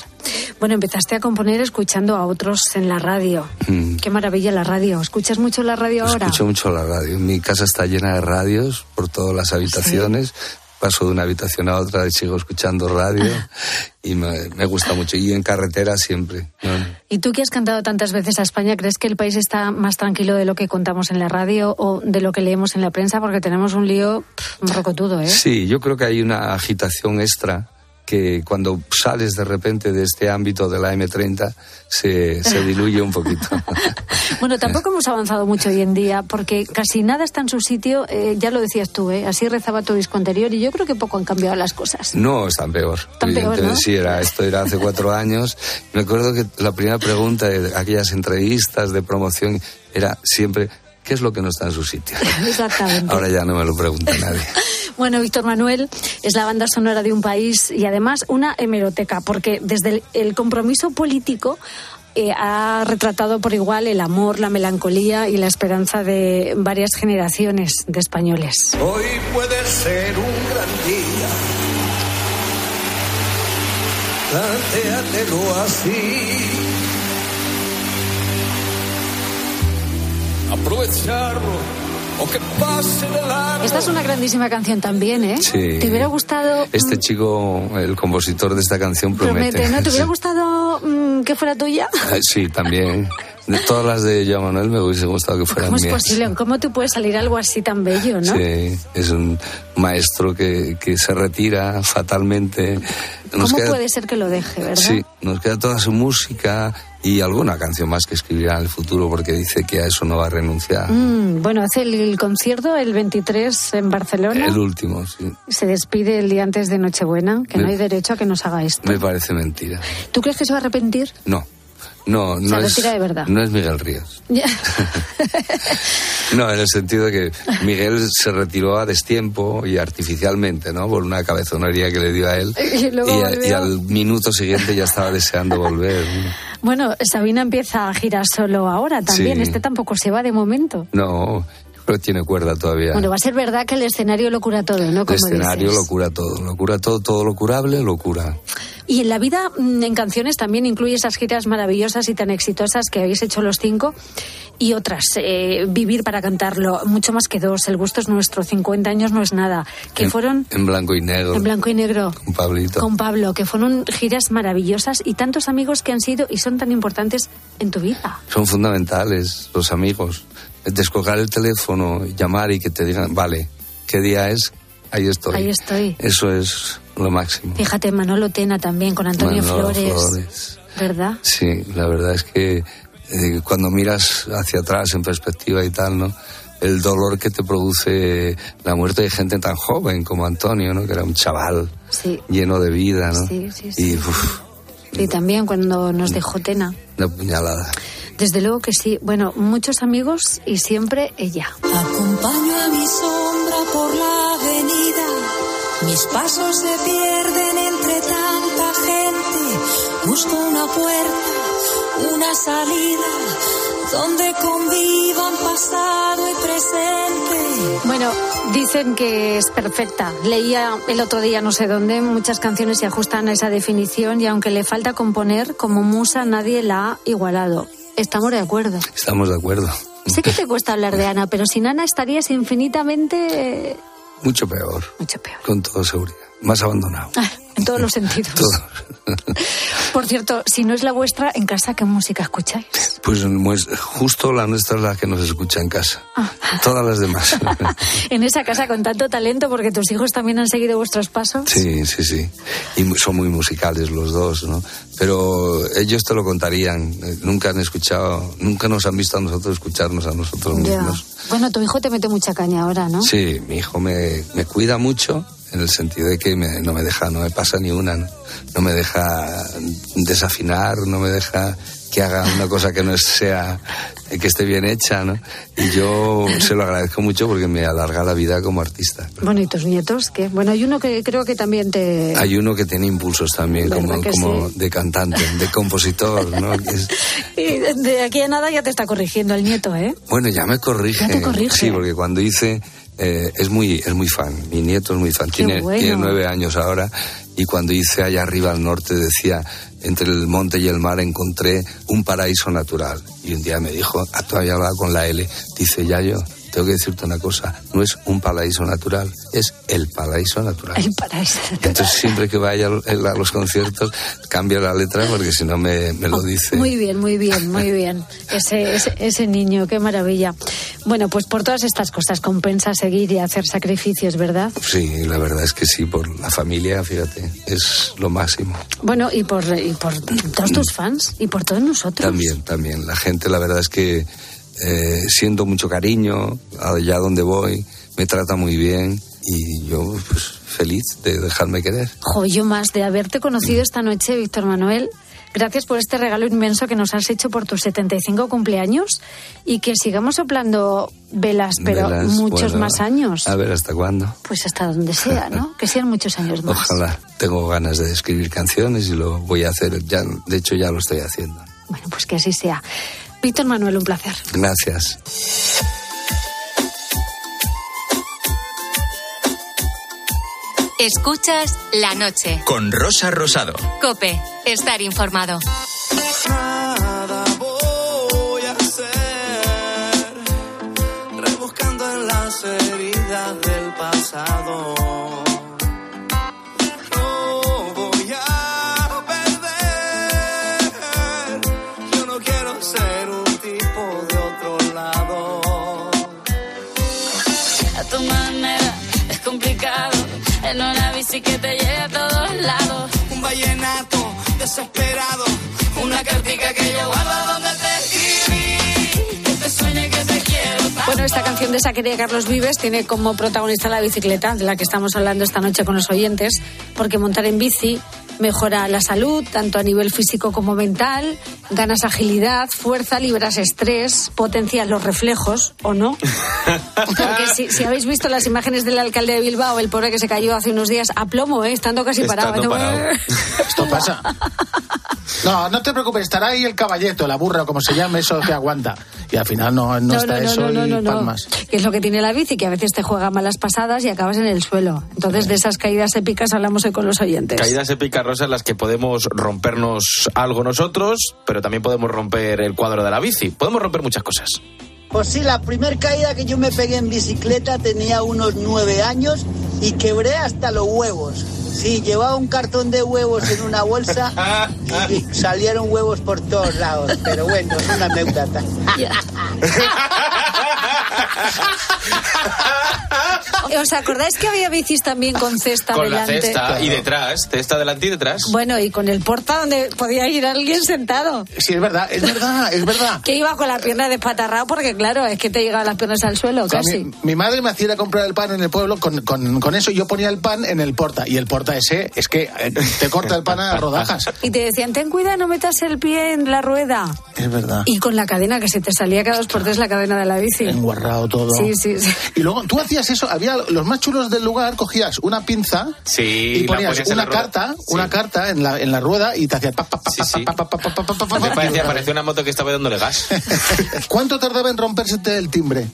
Bueno, empezaste a componer escuchando a otros en la radio. Mm. Qué maravilla la radio. ¿Escuchas mucho la radio ahora? Escucho mucho la radio. Mi casa está llena de radios por todas las habitaciones. Paso de una habitación a otra y sigo escuchando radio y me, me gusta mucho. Y en carretera siempre. ¿no? ¿Y tú que has cantado tantas veces a España, crees que el país está más tranquilo de lo que contamos en la radio o de lo que leemos en la prensa? Porque tenemos un lío pff, morrocotudo, ¿eh? Sí, yo creo que hay una agitación extra que cuando sales de repente de este ámbito de la M30 se, se diluye un poquito. Bueno, tampoco hemos avanzado mucho hoy en día porque casi nada está en su sitio. eh, ya lo decías tú, ¿eh? Así rezaba tu disco anterior y yo creo que poco han cambiado las cosas. No, están peor. Tan peor, Evidentemente, ¿no? Sí, era, esto era hace cuatro años. Me acuerdo que la primera pregunta de aquellas entrevistas de promoción era siempre, ¿qué es lo que no está en su sitio? Exactamente. Ahora ya no me lo pregunta nadie. Bueno, Víctor Manuel es la banda sonora de un país y además una hemeroteca, porque desde el, el compromiso político eh, ha retratado por igual el amor, la melancolía y la esperanza de varias generaciones de españoles. Hoy puede ser un gran día. Plantéatelo así. Aprovecharlo o que pase de largo. Esta es una grandísima canción también, ¿eh? Sí. ¿Te hubiera gustado? Este chico, el compositor de esta canción, promete. Promete, ¿no? ¿Te hubiera gustado mm, que fuera tuya? Ah, Sí, también. De todas las de Joan Manuel me hubiese gustado que fueran ¿Cómo es mías. posible? ¿Cómo te puede salir algo así tan bello, no? Sí, es un maestro que, que se retira fatalmente. Nos ¿Cómo queda- puede ser que lo deje, verdad? Sí, nos queda toda su música y alguna canción más que escribirá en el futuro porque dice que a eso no va a renunciar. Mm, bueno, hace el, el concierto el 23 en Barcelona. El último, sí. Se despide el día antes de Nochebuena, que no hay derecho a que nos haga esto. Me parece mentira. ¿Tú crees que se va a arrepentir? No, no, no es, retira de verdad. no es Miguel Ríos. No, en el sentido de que Miguel se retiró a destiempo y artificialmente, ¿no? Por una cabezonería que le dio a él. Y luego al minuto siguiente ya estaba deseando volver. ¿no? Bueno, Sabina empieza a girar solo ahora también. Sí. Este tampoco se va de momento. No, pero tiene cuerda todavía. Bueno, va a ser verdad que el escenario lo cura todo, ¿no? el Como escenario dices. lo cura todo, lo cura todo, todo lo curable lo cura. Y en la vida, mm, en canciones, también incluye esas giras maravillosas y tan exitosas que habéis hecho los cinco y otras. eh, vivir para cantarlo, mucho más que dos. El gusto es nuestro, 50 años no es nada. Que en, fueron en blanco y negro. en blanco y negro. Con Pablito. Con Pablo, que fueron giras maravillosas y tantos amigos que han sido y son tan importantes en tu vida. Son fundamentales los amigos. Descolgar el teléfono, llamar y que te digan, vale, ¿qué día es? Ahí estoy. Ahí estoy. Eso es lo máximo. Fíjate, Manolo Tena también, con Antonio Manolo Flores, Flores. ¿verdad? Sí, la verdad es que eh, cuando miras hacia atrás en perspectiva y tal, ¿no? El dolor que te produce la muerte de gente tan joven como Antonio, ¿no? Que era un chaval Sí. lleno de vida, ¿no? Sí, sí, sí. Y uf, Y también cuando nos dejó Tena. una puñalada. Desde luego que sí. Bueno, muchos amigos y siempre ella. Acompaño a mi sombra por la avenida. Mis pasos se pierden entre tanta gente. Busco una puerta, una salida, donde convivan pasado y presente. Bueno, dicen que es perfecta. Leía el otro día no sé dónde, muchas canciones se ajustan a esa definición y aunque le falta componer, como musa nadie la ha igualado. Estamos de acuerdo. Estamos de acuerdo. Sé que te cuesta hablar de Ana, pero sin Ana estarías infinitamente... eh, Mucho peor. Mucho peor. Con toda seguridad. Más abandonado. Ah, en todos los sentidos. Todo. Por cierto, si no es la vuestra, en casa, ¿qué música escucháis? Pues pues, justo la nuestra es la que nos escucha en casa. Todas las demás. en esa casa con tanto talento, porque tus hijos también han seguido vuestros pasos. Sí, sí, sí. Y son muy musicales los dos, ¿no? Pero ellos te lo contarían. Eh, Nunca han escuchado, nunca nos han visto a nosotros escucharnos a nosotros Ya. mismos. Bueno, tu hijo te mete mucha caña ahora, ¿no? Sí, mi hijo me, me cuida mucho en el sentido de que me- no me deja, no me pasa ni una, ¿no? No me deja desafinar, no me deja que haga una cosa que no sea, que esté bien hecha, ¿no? Y yo se lo agradezco mucho porque me alarga la vida como artista. Bueno, ¿y tus nietos qué? Bueno, hay uno que creo que también te... Hay uno que tiene impulsos también, ¿Verdad como, como sí? de cantante, de compositor, ¿no? Es- Y de- de aquí a nada ya te está corrigiendo el nieto, ¿eh? bueno, ya me corrige. Ya te corrige. Sí, porque cuando hice, eh, es muy, es muy fan. Mi nieto es muy fan. Tiene, bueno. tiene nueve años ahora y cuando hice allá arriba al norte decía entre el monte y el mar encontré un paraíso natural. Y un día me dijo, ah, todavía hablaba con la L, dice Yayo, tengo que decirte una cosa, no es un paraíso natural, es el paraíso natural. El paraíso. Entonces siempre que vaya a los conciertos cambia la letra porque si no me, me lo dice. Muy bien, muy bien, muy bien. Ese, ese, ese niño, qué maravilla. Bueno, pues por todas estas cosas compensa seguir y hacer sacrificios, ¿verdad? Sí, la verdad es que sí, por la familia, fíjate, es lo máximo. Bueno, y por, y por todos tus fans y por todos nosotros. También, también. La gente, la verdad es que eh, siento mucho cariño allá donde voy, me trata muy bien y yo pues feliz de dejarme querer. Jo, yo más de haberte conocido esta noche, Víctor Manuel. Gracias por este regalo inmenso que nos has hecho por tus 75 cumpleaños y que sigamos soplando velas, pero Velas, muchos bueno, más años. A ver hasta cuándo. Pues hasta donde sea, ¿no? Que sean muchos años más. Ojalá. Tengo ganas de escribir canciones y lo voy a hacer. Ya, de hecho, ya lo estoy haciendo. Bueno, pues que así sea. Víctor Manuel, un placer. Gracias. Escuchas la noche. Con Rosa Rosado. Cope, estar informado. Nada voy a hacer, rebuscando en las heridas del pasado. En una bici que te lleve a todos lados. Un vallenato desesperado, una cartica que yo guardo donde te escribí, que te sueñe que te quiero. tanto. Bueno, esta canción de esa querida Carlos Vives tiene como protagonista la bicicleta, de la que estamos hablando esta noche con los oyentes, porque montar en bici mejora la salud, tanto a nivel físico como mental, ganas agilidad, fuerza, liberas estrés, potencias los reflejos, ¿o no? Porque si, si habéis visto las imágenes del alcalde de Bilbao, el pobre que se cayó hace unos días a plomo, ¿eh? estando casi Estando parado. parado. Esto pasa. No, no te preocupes, estará ahí el caballeto, la burra, como se llame, eso que aguanta. Y al final no, no, está eso y palmas. Que es lo que tiene la bici, que a veces te juega malas pasadas y acabas en el suelo. Entonces, de esas caídas épicas hablamos hoy con los oyentes. Caídas épicas, Rosa, en las que podemos rompernos algo nosotros, pero también podemos romper el cuadro de la bici. Podemos romper muchas cosas. Pues sí, la primera caída que yo me pegué en bicicleta tenía unos nueve años y quebré hasta los huevos. Sí, llevaba un cartón de huevos en una bolsa y salieron huevos por todos lados. Pero bueno, es una anécdota. ¿Os acordáis que había bicis también con cesta Con la delante? cesta y detrás, cesta delante y detrás. Bueno, y con el porta donde podía ir alguien sentado. Sí, es verdad, es verdad, es verdad. Que iba con la pierna despatarrada porque, claro, es que te llegaban las piernas al suelo, casi. mi, mi madre me hacía ir a comprar el pan en el pueblo con, con, con eso. Yo ponía el pan en el porta. Y el porta ese es que eh, te corta el pan a rodajas. Y te decían, ten cuidado, no metas el pie en la rueda. Es verdad. Y con la cadena, que se te salía cada dos por tres la cadena de la bici todo. Sí, sí, sí. Y luego tú hacías eso, había los más chulos del lugar, cogías una pinza sí, y ponías, ponías una carta, sí. una carta en la, en la rueda y te hacías parecía, una moto que estaba dándole gas. ¿Cuánto tardaba en romperse el timbre?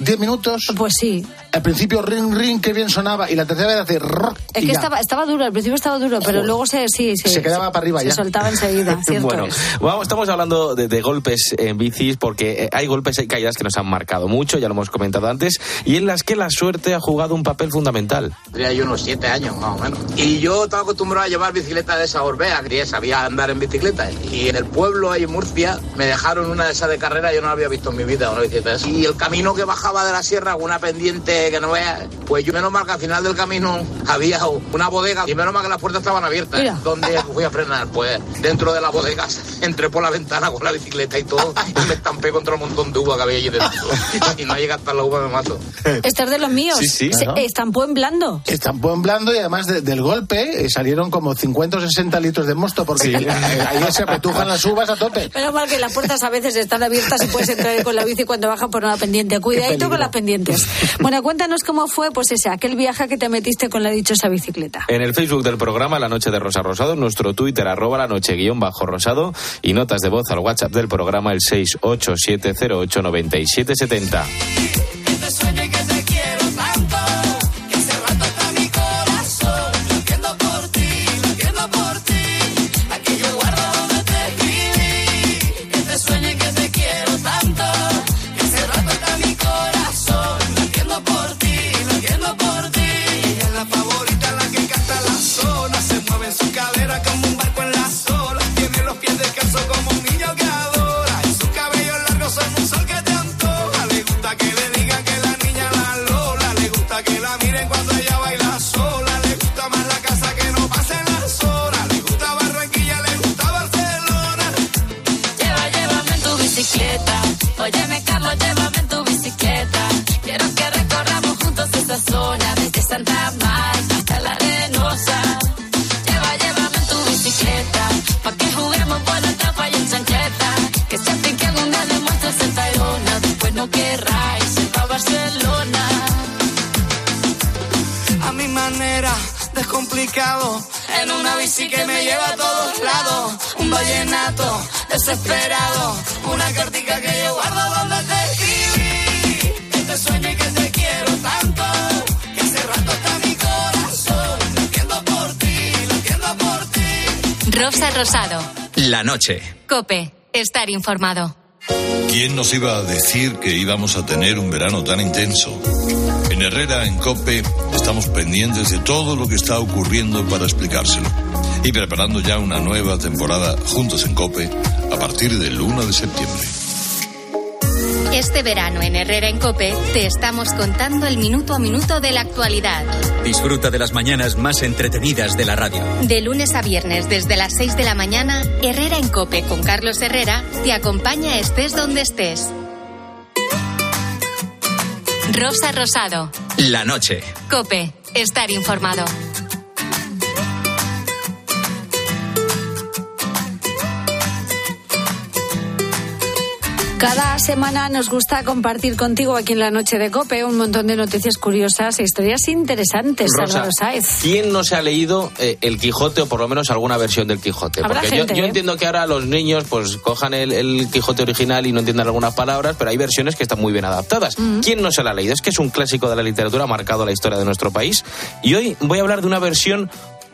¿Diez minutos? Pues sí. Al principio, ring, ring, qué bien sonaba. Y la tercera vez hace. Es que estaba, estaba duro, al principio estaba duro, pero Joder. luego se, sí, sí, se quedaba se, para arriba se ya. Se soltaba enseguida. cierto bueno, es. vamos, estamos hablando de, de golpes en bicis porque eh, hay golpes y caídas que nos han marcado mucho ya lo hemos comentado antes, y en las que la suerte ha jugado un papel fundamental. Tenía yo unos siete años, más o menos. Y yo estaba acostumbrado a llevar bicicleta de esa Orbea, que ya sabía andar en bicicleta. Y en el pueblo, ahí en Murcia, me dejaron una de esas de carrera, yo no la había visto en mi vida, una bicicleta de esas. Y el camino que bajaba de la sierra, una pendiente que no veas, pues yo menos mal que al final del camino había una bodega y menos mal que las puertas estaban abiertas. Mira. Donde fui a frenar, pues dentro de la bodega entré por la ventana con la bicicleta y todo y me estampé contra un montón de uva que había allí dentro. y no llega hasta la uva, me mato. Este es de los míos. Sí, sí. Se- Claro. estampó en blando. Estampó en blando y además de- del golpe eh, salieron como 50 o 60 litros de mosto porque eh, ahí se apetujan las uvas a tope. Menos mal que las puertas a veces están abiertas y puedes entrar con la bici cuando baja por una pendiente. Cuidadito con las pendientes. Bueno, cuéntanos cómo fue, pues ese, aquel viaje que te metiste con la dichosa bicicleta. En el Facebook del programa La Noche de Rosa Rosado, en nuestro Twitter arroba la noche guion bajo rosado y notas de voz al WhatsApp del programa el 687089770. Sueño Rosado. La noche. Cope. Estar informado. ¿Quién nos iba a decir que íbamos a tener un verano tan intenso? En Herrera, en Cope, estamos pendientes de todo lo que está ocurriendo para explicárselo. Y preparando ya una nueva temporada juntos en Cope a partir del 1 de septiembre. Este verano en Herrera en Cope te estamos contando el minuto a minuto de la actualidad. Disfruta de las mañanas más entretenidas de la radio. De lunes a viernes desde las 6 de la mañana, Herrera en Cope con Carlos Herrera te acompaña estés donde estés. Rosa Rosado. La noche. Cope. Estar informado. Cada semana nos gusta compartir contigo aquí en la noche de Cope un montón de noticias curiosas e historias interesantes, Rosa, Sáez. ¿quién no se ha leído eh, el Quijote o por lo menos alguna versión del Quijote? Porque gente, yo, yo ¿eh? entiendo que ahora los niños pues cojan el, el Quijote original y no entiendan algunas palabras, pero hay versiones que están muy bien adaptadas. ¿Quién no se la ha leído? Es que es un clásico de la literatura, ha marcado la historia de nuestro país. Y hoy voy a hablar de una versión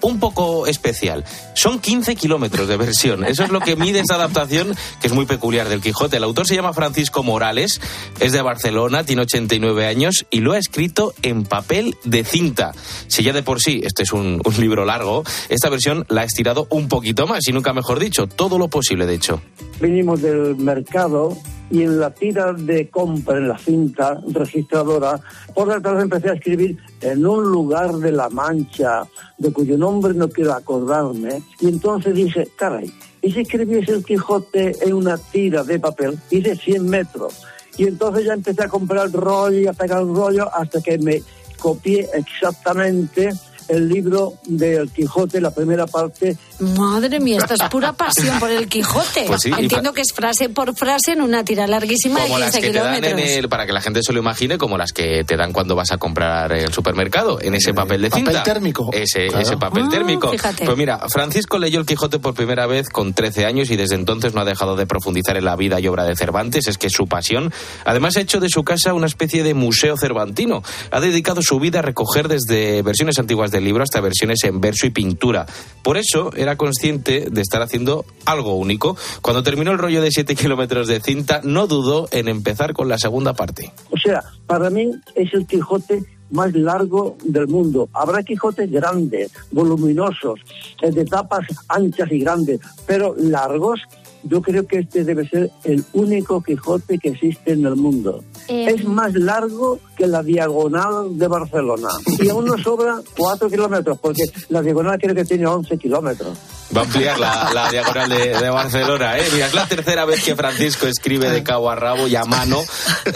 un poco especial. Son 15 kilómetros de versión. Eso es lo que mide esta adaptación, que es muy peculiar del Quijote. El autor se llama Francisco Morales, es de Barcelona, tiene 89 años y lo ha escrito en papel de cinta. Si ya de por sí este es un, un libro largo, esta versión la ha estirado un poquito más y nunca mejor dicho, todo lo posible de hecho. Venimos del mercado y en la tira de compra, en la cinta registradora, por detrás empecé a escribir en un lugar de la Mancha, de cuyo nombre no quiero acordarme, y entonces dije, caray, ¿y si escribiese el Quijote en una tira de papel? Hice 100 metros. Y entonces ya empecé a comprar rollo y a pegar el rollo hasta que me copié exactamente el libro del Quijote, la primera parte, Madre mía, esto es pura pasión por el Quijote. Pues sí, Entiendo que es frase por frase en una tira larguísima Como de las 15 que te dan en kilómetros. el, para que la gente se lo imagine, como las que te dan cuando vas a comprar en el supermercado, en ese papel de papel cinta. térmico. Ese, Claro. ese papel Ah, térmico. fíjate. Pues mira, Francisco leyó el Quijote por primera vez con 13 años y desde entonces no ha dejado de profundizar en la vida y obra de Cervantes, es que es su pasión. Además ha hecho de su casa una especie de museo cervantino. Ha dedicado su vida a recoger desde versiones antiguas del libro hasta versiones en verso y pintura. Por eso era consciente de estar haciendo algo único. Cuando terminó el rollo de 7 kilómetros de cinta, no dudó en empezar con la segunda parte. O sea, para mí es el Quijote más largo del mundo. Habrá Quijotes grandes, voluminosos, eh, de tapas anchas y grandes, pero largos. Yo creo que este debe ser el único Quijote que existe en el mundo. Eh. Es más largo que la diagonal de Barcelona. Y aún nos sobra cuatro kilómetros, porque la diagonal creo que tiene 11 kilómetros. Va a ampliar la, la diagonal de, de Barcelona, ¿eh? Mira, es la tercera vez que Francisco escribe de cabo a rabo y a mano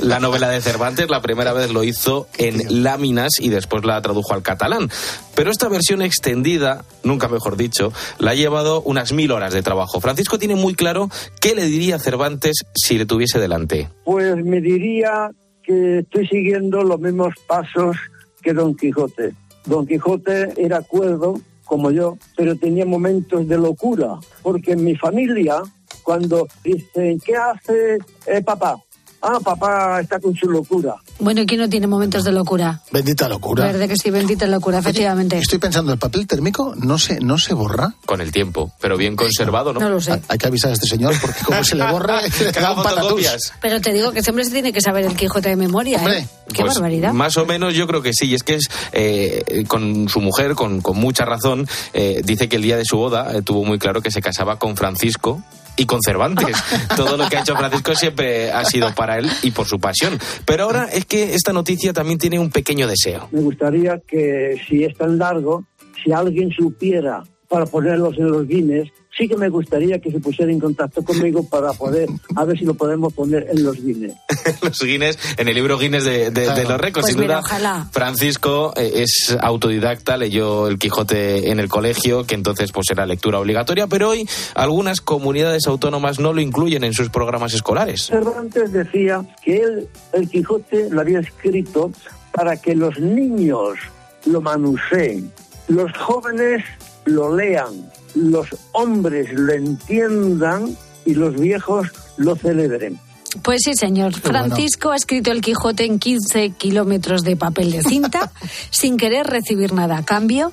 la novela de Cervantes. La primera vez lo hizo en láminas y después la tradujo al catalán. Pero esta versión extendida, nunca mejor dicho, la ha llevado unas mil horas de trabajo. Francisco tiene muy claro qué le diría Cervantes si le tuviese delante. Pues me diría estoy siguiendo los mismos pasos que Don Quijote. Don Quijote era cuerdo, como yo, pero tenía momentos de locura, porque en mi familia, cuando dicen, ¿qué hace eh, papá? Ah, papá está con su locura. Bueno, ¿y quién no tiene momentos de locura? Bendita locura. Verdad que sí, bendita locura, efectivamente. Estoy pensando, ¿el papel térmico no se, no se borra? Con el tiempo, pero bien conservado, ¿no? No lo sé. Hay que avisar a este señor porque como se le borra, le da un patatús. Pero te digo que siempre se tiene que saber el Quijote de memoria, ¿eh? Qué Pues, barbaridad. Más o menos yo creo que sí. Y es que es eh, con su mujer, con, con mucha razón, eh, dice que el día de su boda eh, tuvo muy claro que se casaba con Francisco. Y con Cervantes. Todo lo que ha hecho Francisco siempre ha sido para él y por su pasión. Pero ahora es que esta noticia también tiene un pequeño deseo. Me gustaría que, si es tan largo, si alguien supiera para ponerlos en los Guinness, sí que me gustaría que se pusiera en contacto conmigo para poder, a ver si lo podemos poner en los Guinness. los Guinness, en el libro Guinness de, de- de los récords. Pues Sin mira, duda, ojalá. Francisco eh, es autodidacta, leyó el Quijote en el colegio, que entonces pues era lectura obligatoria, pero hoy algunas comunidades autónomas no lo incluyen en sus programas escolares. Cervantes decía que él, el Quijote, lo había escrito para que los niños lo manuseen, los jóvenes lo lean, los hombres lo entiendan y los viejos lo celebren. Pues sí, señor. Francisco ha escrito el Quijote en 15 kilómetros de papel de cinta, sin querer recibir nada a cambio.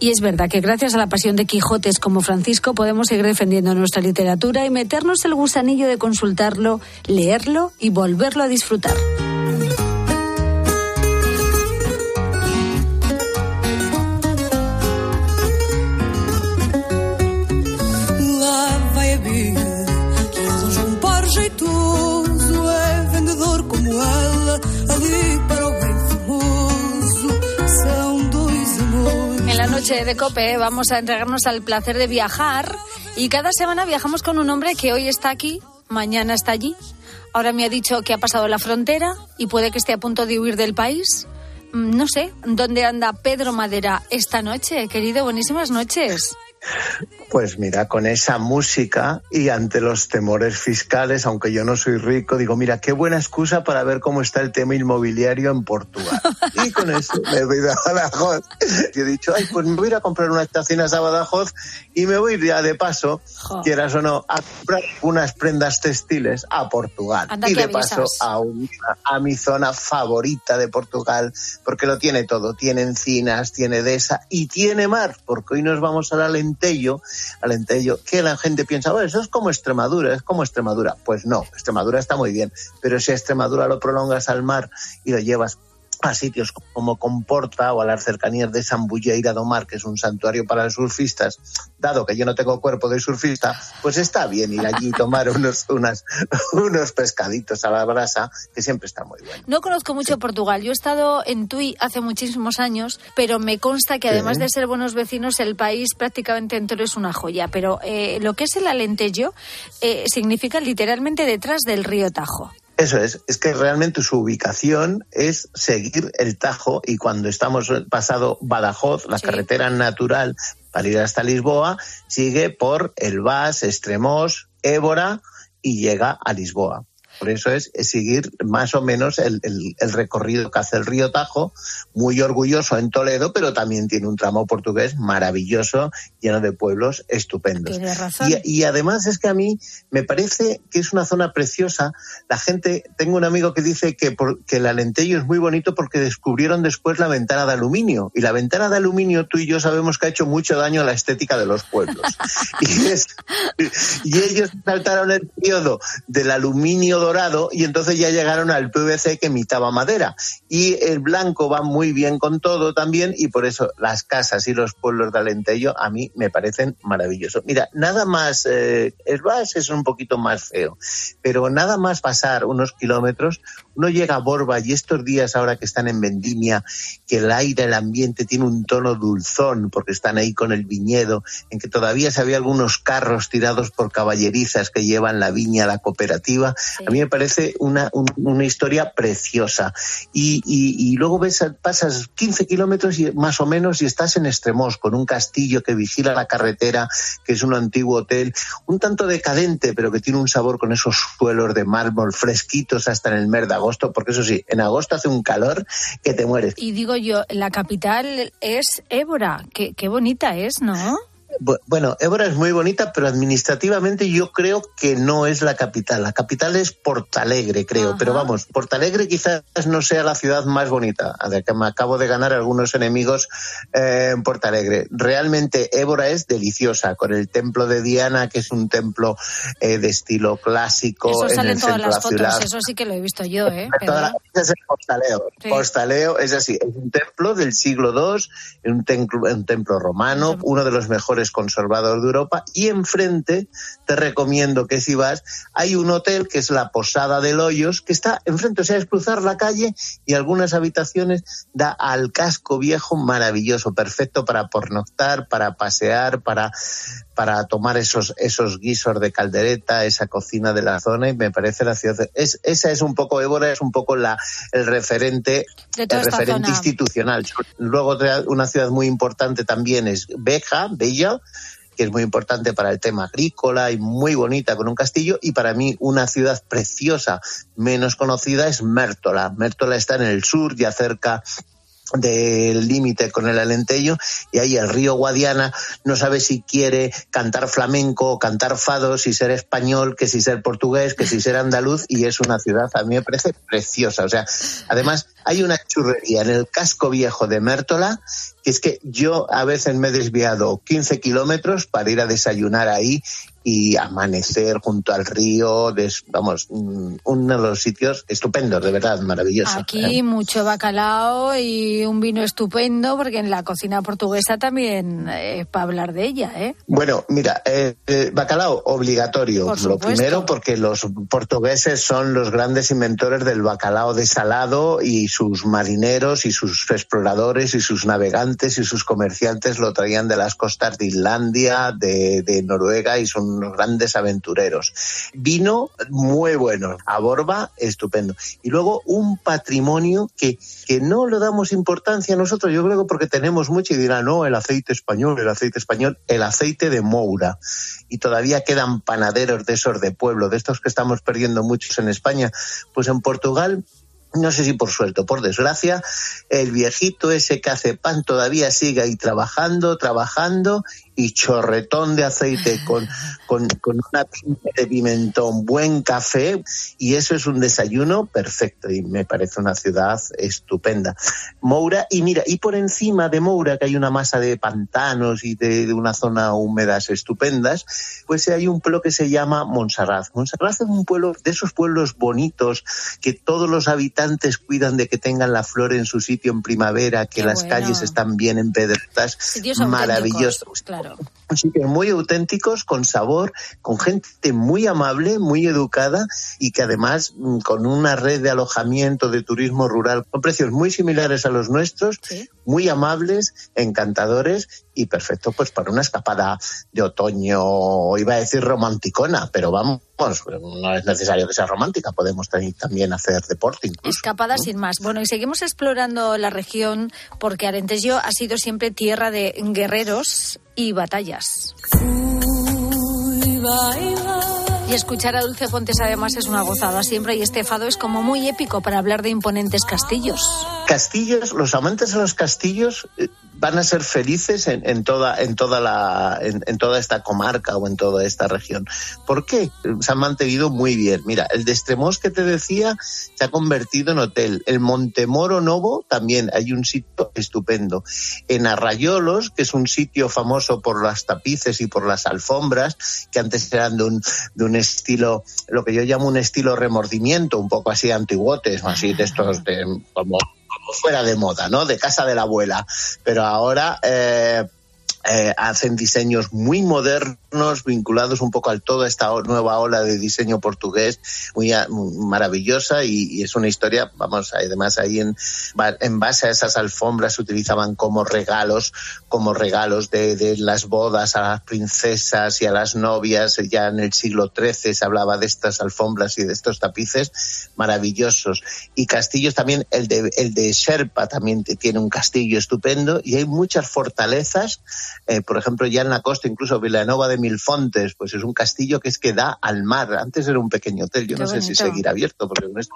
Y es verdad que gracias a la pasión de Quijotes como Francisco podemos seguir defendiendo nuestra literatura y meternos el gusanillo de consultarlo, leerlo y volverlo a disfrutar. Noche de Cope vamos a entregarnos al placer de viajar y cada semana viajamos con un hombre que hoy está aquí, mañana está allí. Ahora me ha dicho que ha pasado la frontera y puede que esté a punto de huir del país. Mm, No sé, ¿dónde anda Pedro Madera esta noche? Querido, buenísimas noches. Pues mira, con esa música y ante los temores fiscales, aunque yo no soy rico, digo, mira, qué buena excusa para ver cómo está el tema inmobiliario en Portugal. Y con eso me he ido a Badajoz. Y he dicho, ay, pues me voy a ir a comprar unas tacinas a Badajoz y me voy ya de paso, quieras o no, a comprar unas prendas textiles a Portugal. Anda y de paso a, una- a mi zona favorita de Portugal, porque lo tiene todo. Tiene encinas, tiene dehesa y tiene mar, porque hoy nos vamos al Alentejo, Alentejo, que la gente piensa, bueno, eso es como Extremadura, es como Extremadura. Pues no, Extremadura está muy bien, pero si Extremadura lo prolongas al mar y lo llevas a sitios como Comporta o a las cercanías de San Bulleira do Mar, que es un santuario para surfistas, dado que yo no tengo cuerpo de surfista, pues está bien ir allí y tomar unos, unas, unos pescaditos a la brasa, que siempre está muy bien. No conozco mucho Portugal. Yo he estado en Tui hace muchísimos años, pero me consta que Sí. además de ser buenos vecinos, el país prácticamente entero es una joya. Pero eh, lo que es el Alentejo eh, significa literalmente detrás del río Tajo. Eso es, es que realmente su ubicación es seguir el Tajo y cuando estamos pasado Badajoz, la carretera natural para ir hasta Lisboa, sigue por el Vas, Extremos, Évora y llega a Lisboa. Por eso es, seguir más o menos el, el- el recorrido que hace el río Tajo, muy orgulloso en Toledo, pero también tiene un tramo portugués maravilloso, lleno de pueblos estupendos. Razón. Y, y además es que a mí me parece que es una zona preciosa. La gente, tengo un amigo que dice que, por- que el Alentejo es muy bonito porque descubrieron después la ventana de aluminio. Y la ventana de aluminio, tú y yo sabemos que ha hecho mucho daño a la estética de los pueblos. y, es- y ellos saltaron el periodo del aluminio dorado y entonces ya llegaron al PVC que imitaba madera. Y el blanco va muy bien con todo también y por eso las casas y los pueblos de Alentejo a mí me parecen maravillosos. Mira, nada más, eh, el Vas es un poquito más feo, pero nada más pasar unos kilómetros, uno llega a Borba y estos días ahora que están en vendimia, que el aire, el ambiente tiene un tono dulzón porque están ahí con el viñedo, en que todavía se había algunos carros tirados por caballerizas que llevan la viña la cooperativa. A mí me parece una, un- una historia preciosa. Y, y- luego ves, pasas 15 kilómetros y, más o menos y estás en Extremos con un castillo que vigila la carretera, que es un antiguo hotel, un tanto decadente, pero que tiene un sabor con esos suelos de mármol fresquitos hasta en el mes de agosto, porque eso sí, en agosto hace un calor que te mueres. Y digo yo, la capital es Évora. Qué, qué bonita es, ¿no? Bu- Bueno, Évora es muy bonita, pero administrativamente yo creo que no es la capital. La capital es Portalegre, creo. Pero vamos, Portalegre quizás no sea la ciudad más bonita, que me acabo de ganar algunos enemigos eh, en Portalegre. Realmente Évora es deliciosa, con el templo de Diana, que es un templo eh, de estilo clásico Eso en sale el en todas las la fotos, ciudad. eso sí que lo he visto yo, ¿eh? Pero- es el postaleo. Sí. Postaleo es así, es un templo del siglo II, un templo, un templo romano, uno de los mejores conservados de Europa, y enfrente te recomiendo que si vas, hay un hotel que es la Posada del Hoyos, que está enfrente, o sea, es cruzar la calle y algunas habitaciones da al casco viejo maravilloso, perfecto para pornoctar, para pasear, para para tomar esos esos guisos de caldereta, esa cocina de la zona y me parece la ciudad es esa es un poco Évora es un poco la el referente el referente zona. institucional. Luego una ciudad muy importante también es Beja, Bella que es muy importante para el tema agrícola y muy bonita con un castillo y para mí una ciudad preciosa menos conocida es Mértola. Mértola está en el sur ya cerca del límite con el Alentejo y ahí el río Guadiana no sabe si quiere cantar flamenco cantar fado, si ser español, que si ser portugués, que si ser andaluz y es una ciudad a mí me parece preciosa. O sea, además hay una churrería en el casco viejo de Mértola que es que yo a veces me he desviado 15 kilómetros para ir a desayunar ahí y amanecer junto al río, des- vamos, mm, uno de los sitios estupendos, de verdad, maravilloso. Aquí mucho bacalao y un vino estupendo, porque en la cocina portuguesa también es para hablar de ella, ¿eh? Bueno, mira, eh, eh, bacalao obligatorio. Por Lo primero porque los portugueses son los grandes inventores del bacalao desalado y sus marineros y sus exploradores y sus navegantes y sus comerciantes lo traían de las costas de Islandia, de, Noruega y son unos grandes aventureros. Vino muy bueno, a Borba estupendo. Y luego un patrimonio que, que no le damos importancia nosotros, yo creo que porque tenemos mucho y dirán, no, el aceite español, el aceite español, el aceite de Moura. Y todavía quedan panaderos de esos de pueblo, de estos que estamos perdiendo muchos en España. Pues en Portugal no sé si por suerte o por desgracia, el viejito ese que hace pan todavía sigue ahí trabajando, trabajando y chorretón de aceite con, con, con una pinta de pimentón, buen café y eso es un desayuno perfecto y me parece una ciudad estupenda. Moura, y mira, y por encima de Moura, que hay una masa de pantanos y de, de una zona húmedas estupendas, pues hay un pueblo que se llama Montserrat. Montserrat es un pueblo de esos pueblos bonitos que todos los habitantes cuidan de que tengan la flor en su sitio en primavera, que Qué las bueno. calles están bien empedradas, Sitios maravilloso. auténticos, Claro. Muy auténticos, con sabor, con gente muy amable, muy educada y que además mm, con una red de alojamiento de turismo rural con precios muy similares a los nuestros, muy amables, encantadores y perfecto pues para una escapada de otoño, iba a decir romanticona, pero vamos, no es necesario que sea romántica, podemos tam- también hacer deporte incluso. Escapada sin más. Bueno, y seguimos explorando la región porque Arentejo ha sido siempre tierra de guerreros y batallas. Y escuchar a Dulce Fontes además es una gozada siempre y este fado es como muy épico para hablar de imponentes castillos. castillos, los amantes de los castillos eh, van a ser felices en, en toda, en toda la, en, toda esta comarca o en toda esta región. ¿Por qué? Se han mantenido muy bien. Mira, el de que te decía se ha convertido en hotel. El Montemoro Novo también hay un sitio estupendo. En Arrayolos, que es un sitio famoso por las tapices y por las alfombras, que antes eran de un, de un estilo, lo que yo llamo un estilo remordimiento, un poco así antiguotes, así de estos de como fuera de moda, ¿no? De casa de la abuela. Pero ahora eh, eh, hacen diseños muy modernos, vinculados un poco a toda esta nueva ola de diseño portugués, muy maravillosa y, y es una historia, vamos, además ahí en, en base a esas alfombras se utilizaban como regalos, como regalos de, de las bodas a las princesas y a las novias, ya en el siglo XIII se hablaba de estas alfombras y de estos tapices maravillosos. Y castillos también, el de, el de Sherpa también tiene un castillo estupendo y hay muchas fortalezas, eh, por ejemplo, ya en la costa, incluso Vilanova de Milfontes, pues es un castillo que es que da al mar. Antes era un pequeño hotel, yo Qué no sé si seguirá abierto porque no está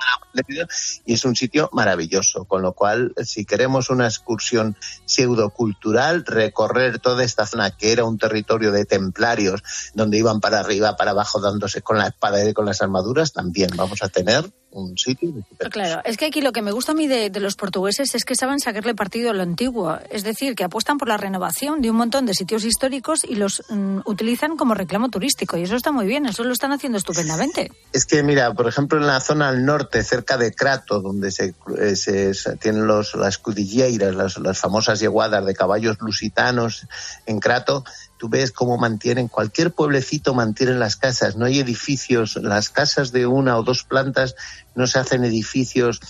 y es un sitio maravilloso, con lo cual, si queremos una excursión pseudocultural, recorrer toda esta zona que era un territorio de templarios, donde iban para arriba, para abajo, dándose con la espada y con las armaduras, también vamos a tener un sitio. Claro, es que aquí lo que me gusta a mí de, de los portugueses es que saben sacarle partido a lo antiguo, es decir, que apuestan por la renovación de un montón de sitios históricos y los mm, utilizan como reclamo turístico y eso está muy bien, eso lo están haciendo estupendamente. Es que, mira, por ejemplo, en la zona al norte, cerca de Crato, donde se, eh, se- se tienen los, las cudilleiras, las, las famosas yeguadas de caballos lusitanos en Crato, tú ves cómo mantienen, cualquier pueblecito mantienen las casas, no hay edificios, las casas de una o dos plantas no se hacen edificios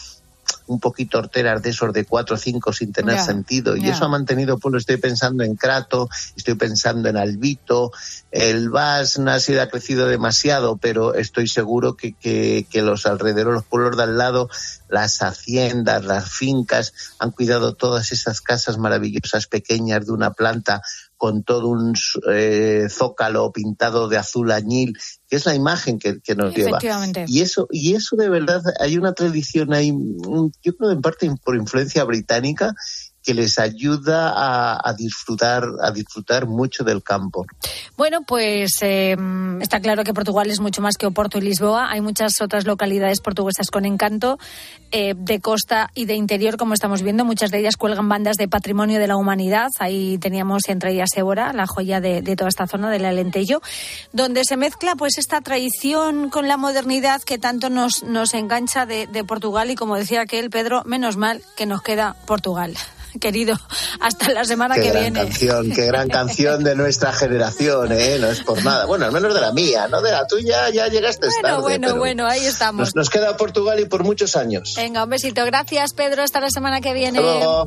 un poquito horteras de esos de cuatro o cinco sin tener sentido. Y eso ha mantenido pueblo. Estoy pensando en Crato, estoy pensando en Albito. El Vas Nasir ha crecido demasiado, pero estoy seguro que, que, que los alrededores, los pueblos de al lado, las haciendas, las fincas, han cuidado todas esas casas maravillosas pequeñas de una planta con todo un eh, zócalo pintado de azul añil, que es la imagen que, que nos lleva. Y eso, y eso de verdad, hay una tradición ahí, mm, yo creo en parte por influencia británica, que les ayuda a, disfrutar, a disfrutar mucho del campo. Bueno, pues eh, está claro que Portugal es mucho más que Oporto y Lisboa. Hay muchas otras localidades portuguesas con encanto, eh, de costa y de interior, como estamos viendo. Muchas de ellas cuelgan bandas de patrimonio de la humanidad. Ahí teníamos entre ellas Évora, la joya de, toda esta zona del Alentejo, donde se mezcla pues esta tradición con la modernidad que tanto nos, nos engancha de, de Portugal. Y como decía aquel Pedro, menos mal que nos queda Portugal. Querido. Hasta la semana Qué que gran viene. canción, qué gran canción de nuestra generación, ¿eh? No es por nada. Bueno, al menos de la mía, ¿no? De la tuya ya llegaste Bueno, tarde. bueno, bueno, ahí estamos. Nos, nos queda Portugal y por muchos años. Venga, un besito. Gracias, Pedro. Hasta la semana que viene. Hasta luego.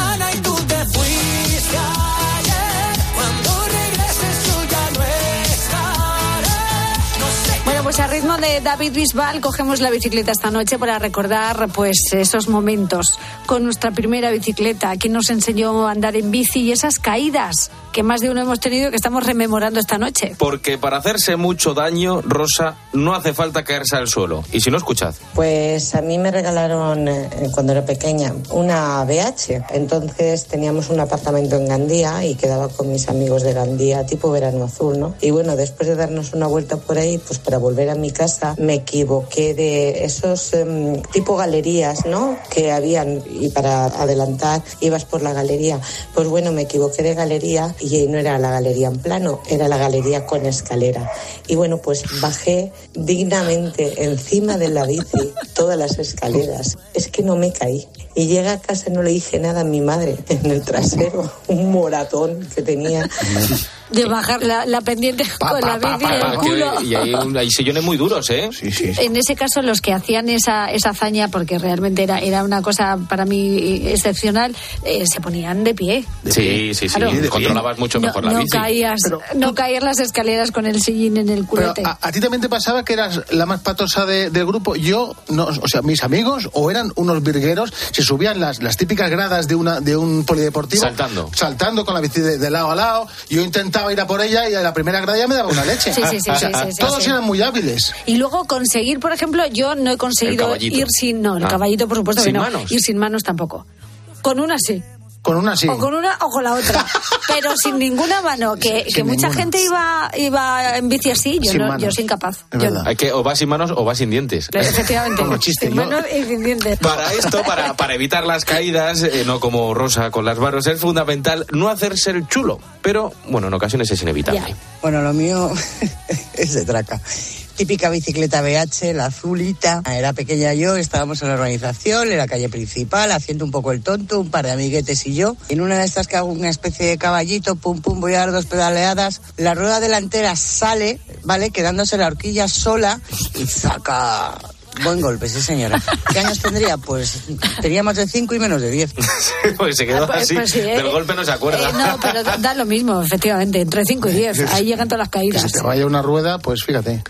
pues a ritmo de David Bisbal cogemos la bicicleta esta noche para recordar pues esos momentos con nuestra primera bicicleta, quien nos enseñó a andar en bici y esas caídas que más de uno hemos tenido que estamos rememorando esta noche. Porque para hacerse mucho daño, Rosa, no hace falta caerse al suelo. Y si no, escuchad. Pues a mí me regalaron eh, cuando era pequeña una BH. Entonces teníamos un apartamento en Gandía y quedaba con mis amigos de Gandía, tipo verano azul, ¿no? Y bueno, después de darnos una vuelta por ahí, pues para volver a mi casa me equivoqué de esos em, tipo galerías, ¿no? Que habían y para adelantar ibas por la galería. Pues bueno, me equivoqué de galería y no era la galería en plano, era la galería con escalera. Y bueno, pues bajé dignamente encima de la bici todas las escaleras. Es que no me caí. Y llegué a casa no le dije nada a mi madre en el trasero, un moratón que tenía. De bajar la, la pendiente con la bici en el culo. Y hay, un- hay sillones muy duros, ¿eh? Sí, sí. En ese caso, los que hacían esa, esa hazaña, porque realmente era, era una cosa para mí excepcional, eh, se ponían de pie. Sí, sí, sí. Claro. Controlabas mucho No, mejor la no bici. caías, no caías las escaleras con el sillín en el Pero culete. a, a ti también te pasaba que eras la más patosa de- del grupo. Yo, no, o sea, mis amigos o eran unos virgueros, se subían las, las típicas gradas de, una, de un polideportivo. Saltando. Saltando con la bici de, de lado a lado. Yo intentaba ir a por ella y a la primera grada ya me daba una leche. Sí, sí, sí, O sea, sí, sí, sí, todos sí. eran muy hábiles. Y luego conseguir, por ejemplo, yo no he conseguido ir sin, no, el Ah. caballito por supuesto ¿Sin que no, manos? ir sin manos tampoco. Con una sí. Con una sí. O con una o con la otra. Pero sin ninguna mano, que, Sin que mucha ninguna. gente iba, iba en bici así, yo, Sin no, manos. yo soy incapaz. Yo no. Hay que o vas sin manos o vas sin dientes. Efectivamente. sin manos y sin dientes. Para esto, para, para evitar las caídas, eh, no como Rosa con las barros, es fundamental no hacerse el chulo. Pero, bueno, en ocasiones es inevitable. Bueno, lo mío es de traca. Típica bicicleta BH, la azulita. Era pequeña yo, estábamos en la organización, en la calle principal, haciendo un poco el tonto, un par de amiguetes y yo. En una de estas que hago una especie de caballito, pum pum, voy a dar dos pedaleadas. La rueda delantera sale, ¿vale? Quedándose la horquilla sola y saca. Buen golpe, sí señora. ¿Qué años tendría? Pues tenía más de cinco y menos de diez. Pues se quedó Ah, pues- así. pues sí, ¿eh? Del golpe no se acuerda. Eh, no, pero da, da lo mismo, efectivamente, entre 5 y 10. Ahí llegan todas las Que caídas. se te vaya una rueda, pues fíjate.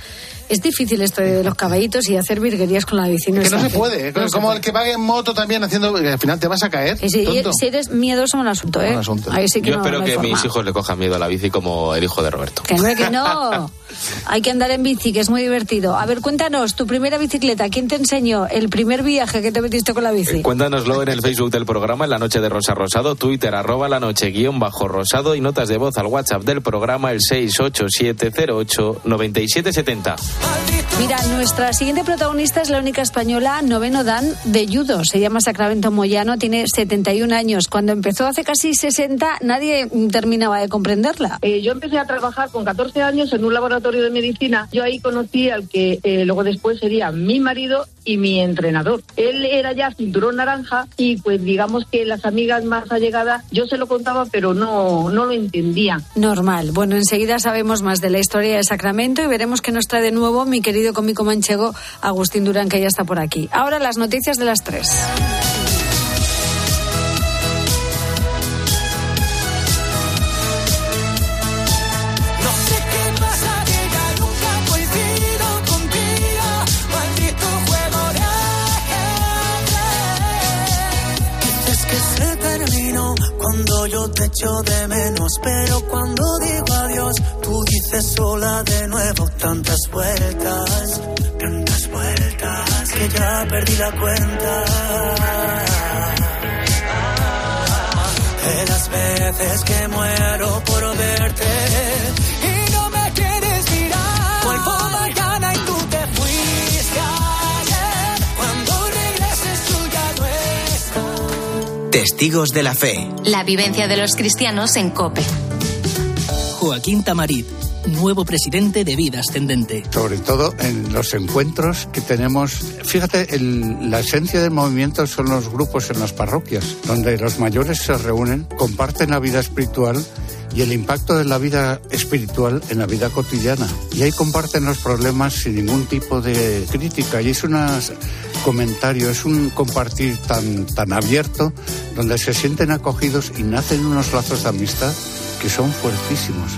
Es difícil esto de los caballitos y hacer virguerías con la bici. Que no se puede, ¿eh? No se como puede. el que va en moto también haciendo, al final te vas a caer. Y si, y tonto. si eres miedoso, un asunto, ¿eh? Un asunto. Ahí sí que Yo no, espero que forma. mis hijos le cojan miedo a la bici como el hijo de Roberto. Que no, que no. Hay que andar en bici, que es muy divertido. A ver, cuéntanos, tu primera bicicleta, ¿quién te enseñó el primer viaje que te metiste con la bici? Cuéntanos,lo en el Facebook del programa en la noche de Rosa Rosado, Twitter arroba la noche guion bajo rosado y notas de voz al WhatsApp del programa el 687089770. Mira, nuestra siguiente protagonista es la única española noveno dan de judo. Se llama Sacramento Moyano, tiene 71 años. Cuando empezó hace casi 60, nadie terminaba de comprenderla. Eh, yo empecé a trabajar con 14 años en un laboratorio de medicina. Yo ahí conocí al que eh, luego después sería mi marido y mi entrenador. Él era ya cinturón naranja y pues digamos que las amigas más allegadas yo se lo contaba pero no, no lo entendían. Normal. Bueno, enseguida sabemos más de la historia de Sacramento y veremos qué nos trae de nuevo mi querido cómico manchego Agustín Durán, que ya está por aquí. Ahora las noticias de las tres. Echo de menos, pero cuando digo adiós, tú dices sola de nuevo tantas vueltas, tantas vueltas que ya perdí la cuenta. De las veces que muero por verte Testigos de la fe. La vivencia de los cristianos en COPE. Joaquín Tamarit, nuevo presidente de Vida Ascendente. sobre todo en los encuentros que tenemos. Fíjate, el- la esencia del movimiento son los grupos en las parroquias, donde los mayores se reúnen, comparten la vida espiritual y el impacto de la vida espiritual en la vida cotidiana. Y ahí comparten los problemas sin ningún tipo de crítica. Y es un comentario, es un compartir tan, tan abierto, donde se sienten acogidos y nacen unos lazos de amistad que son fuertísimos.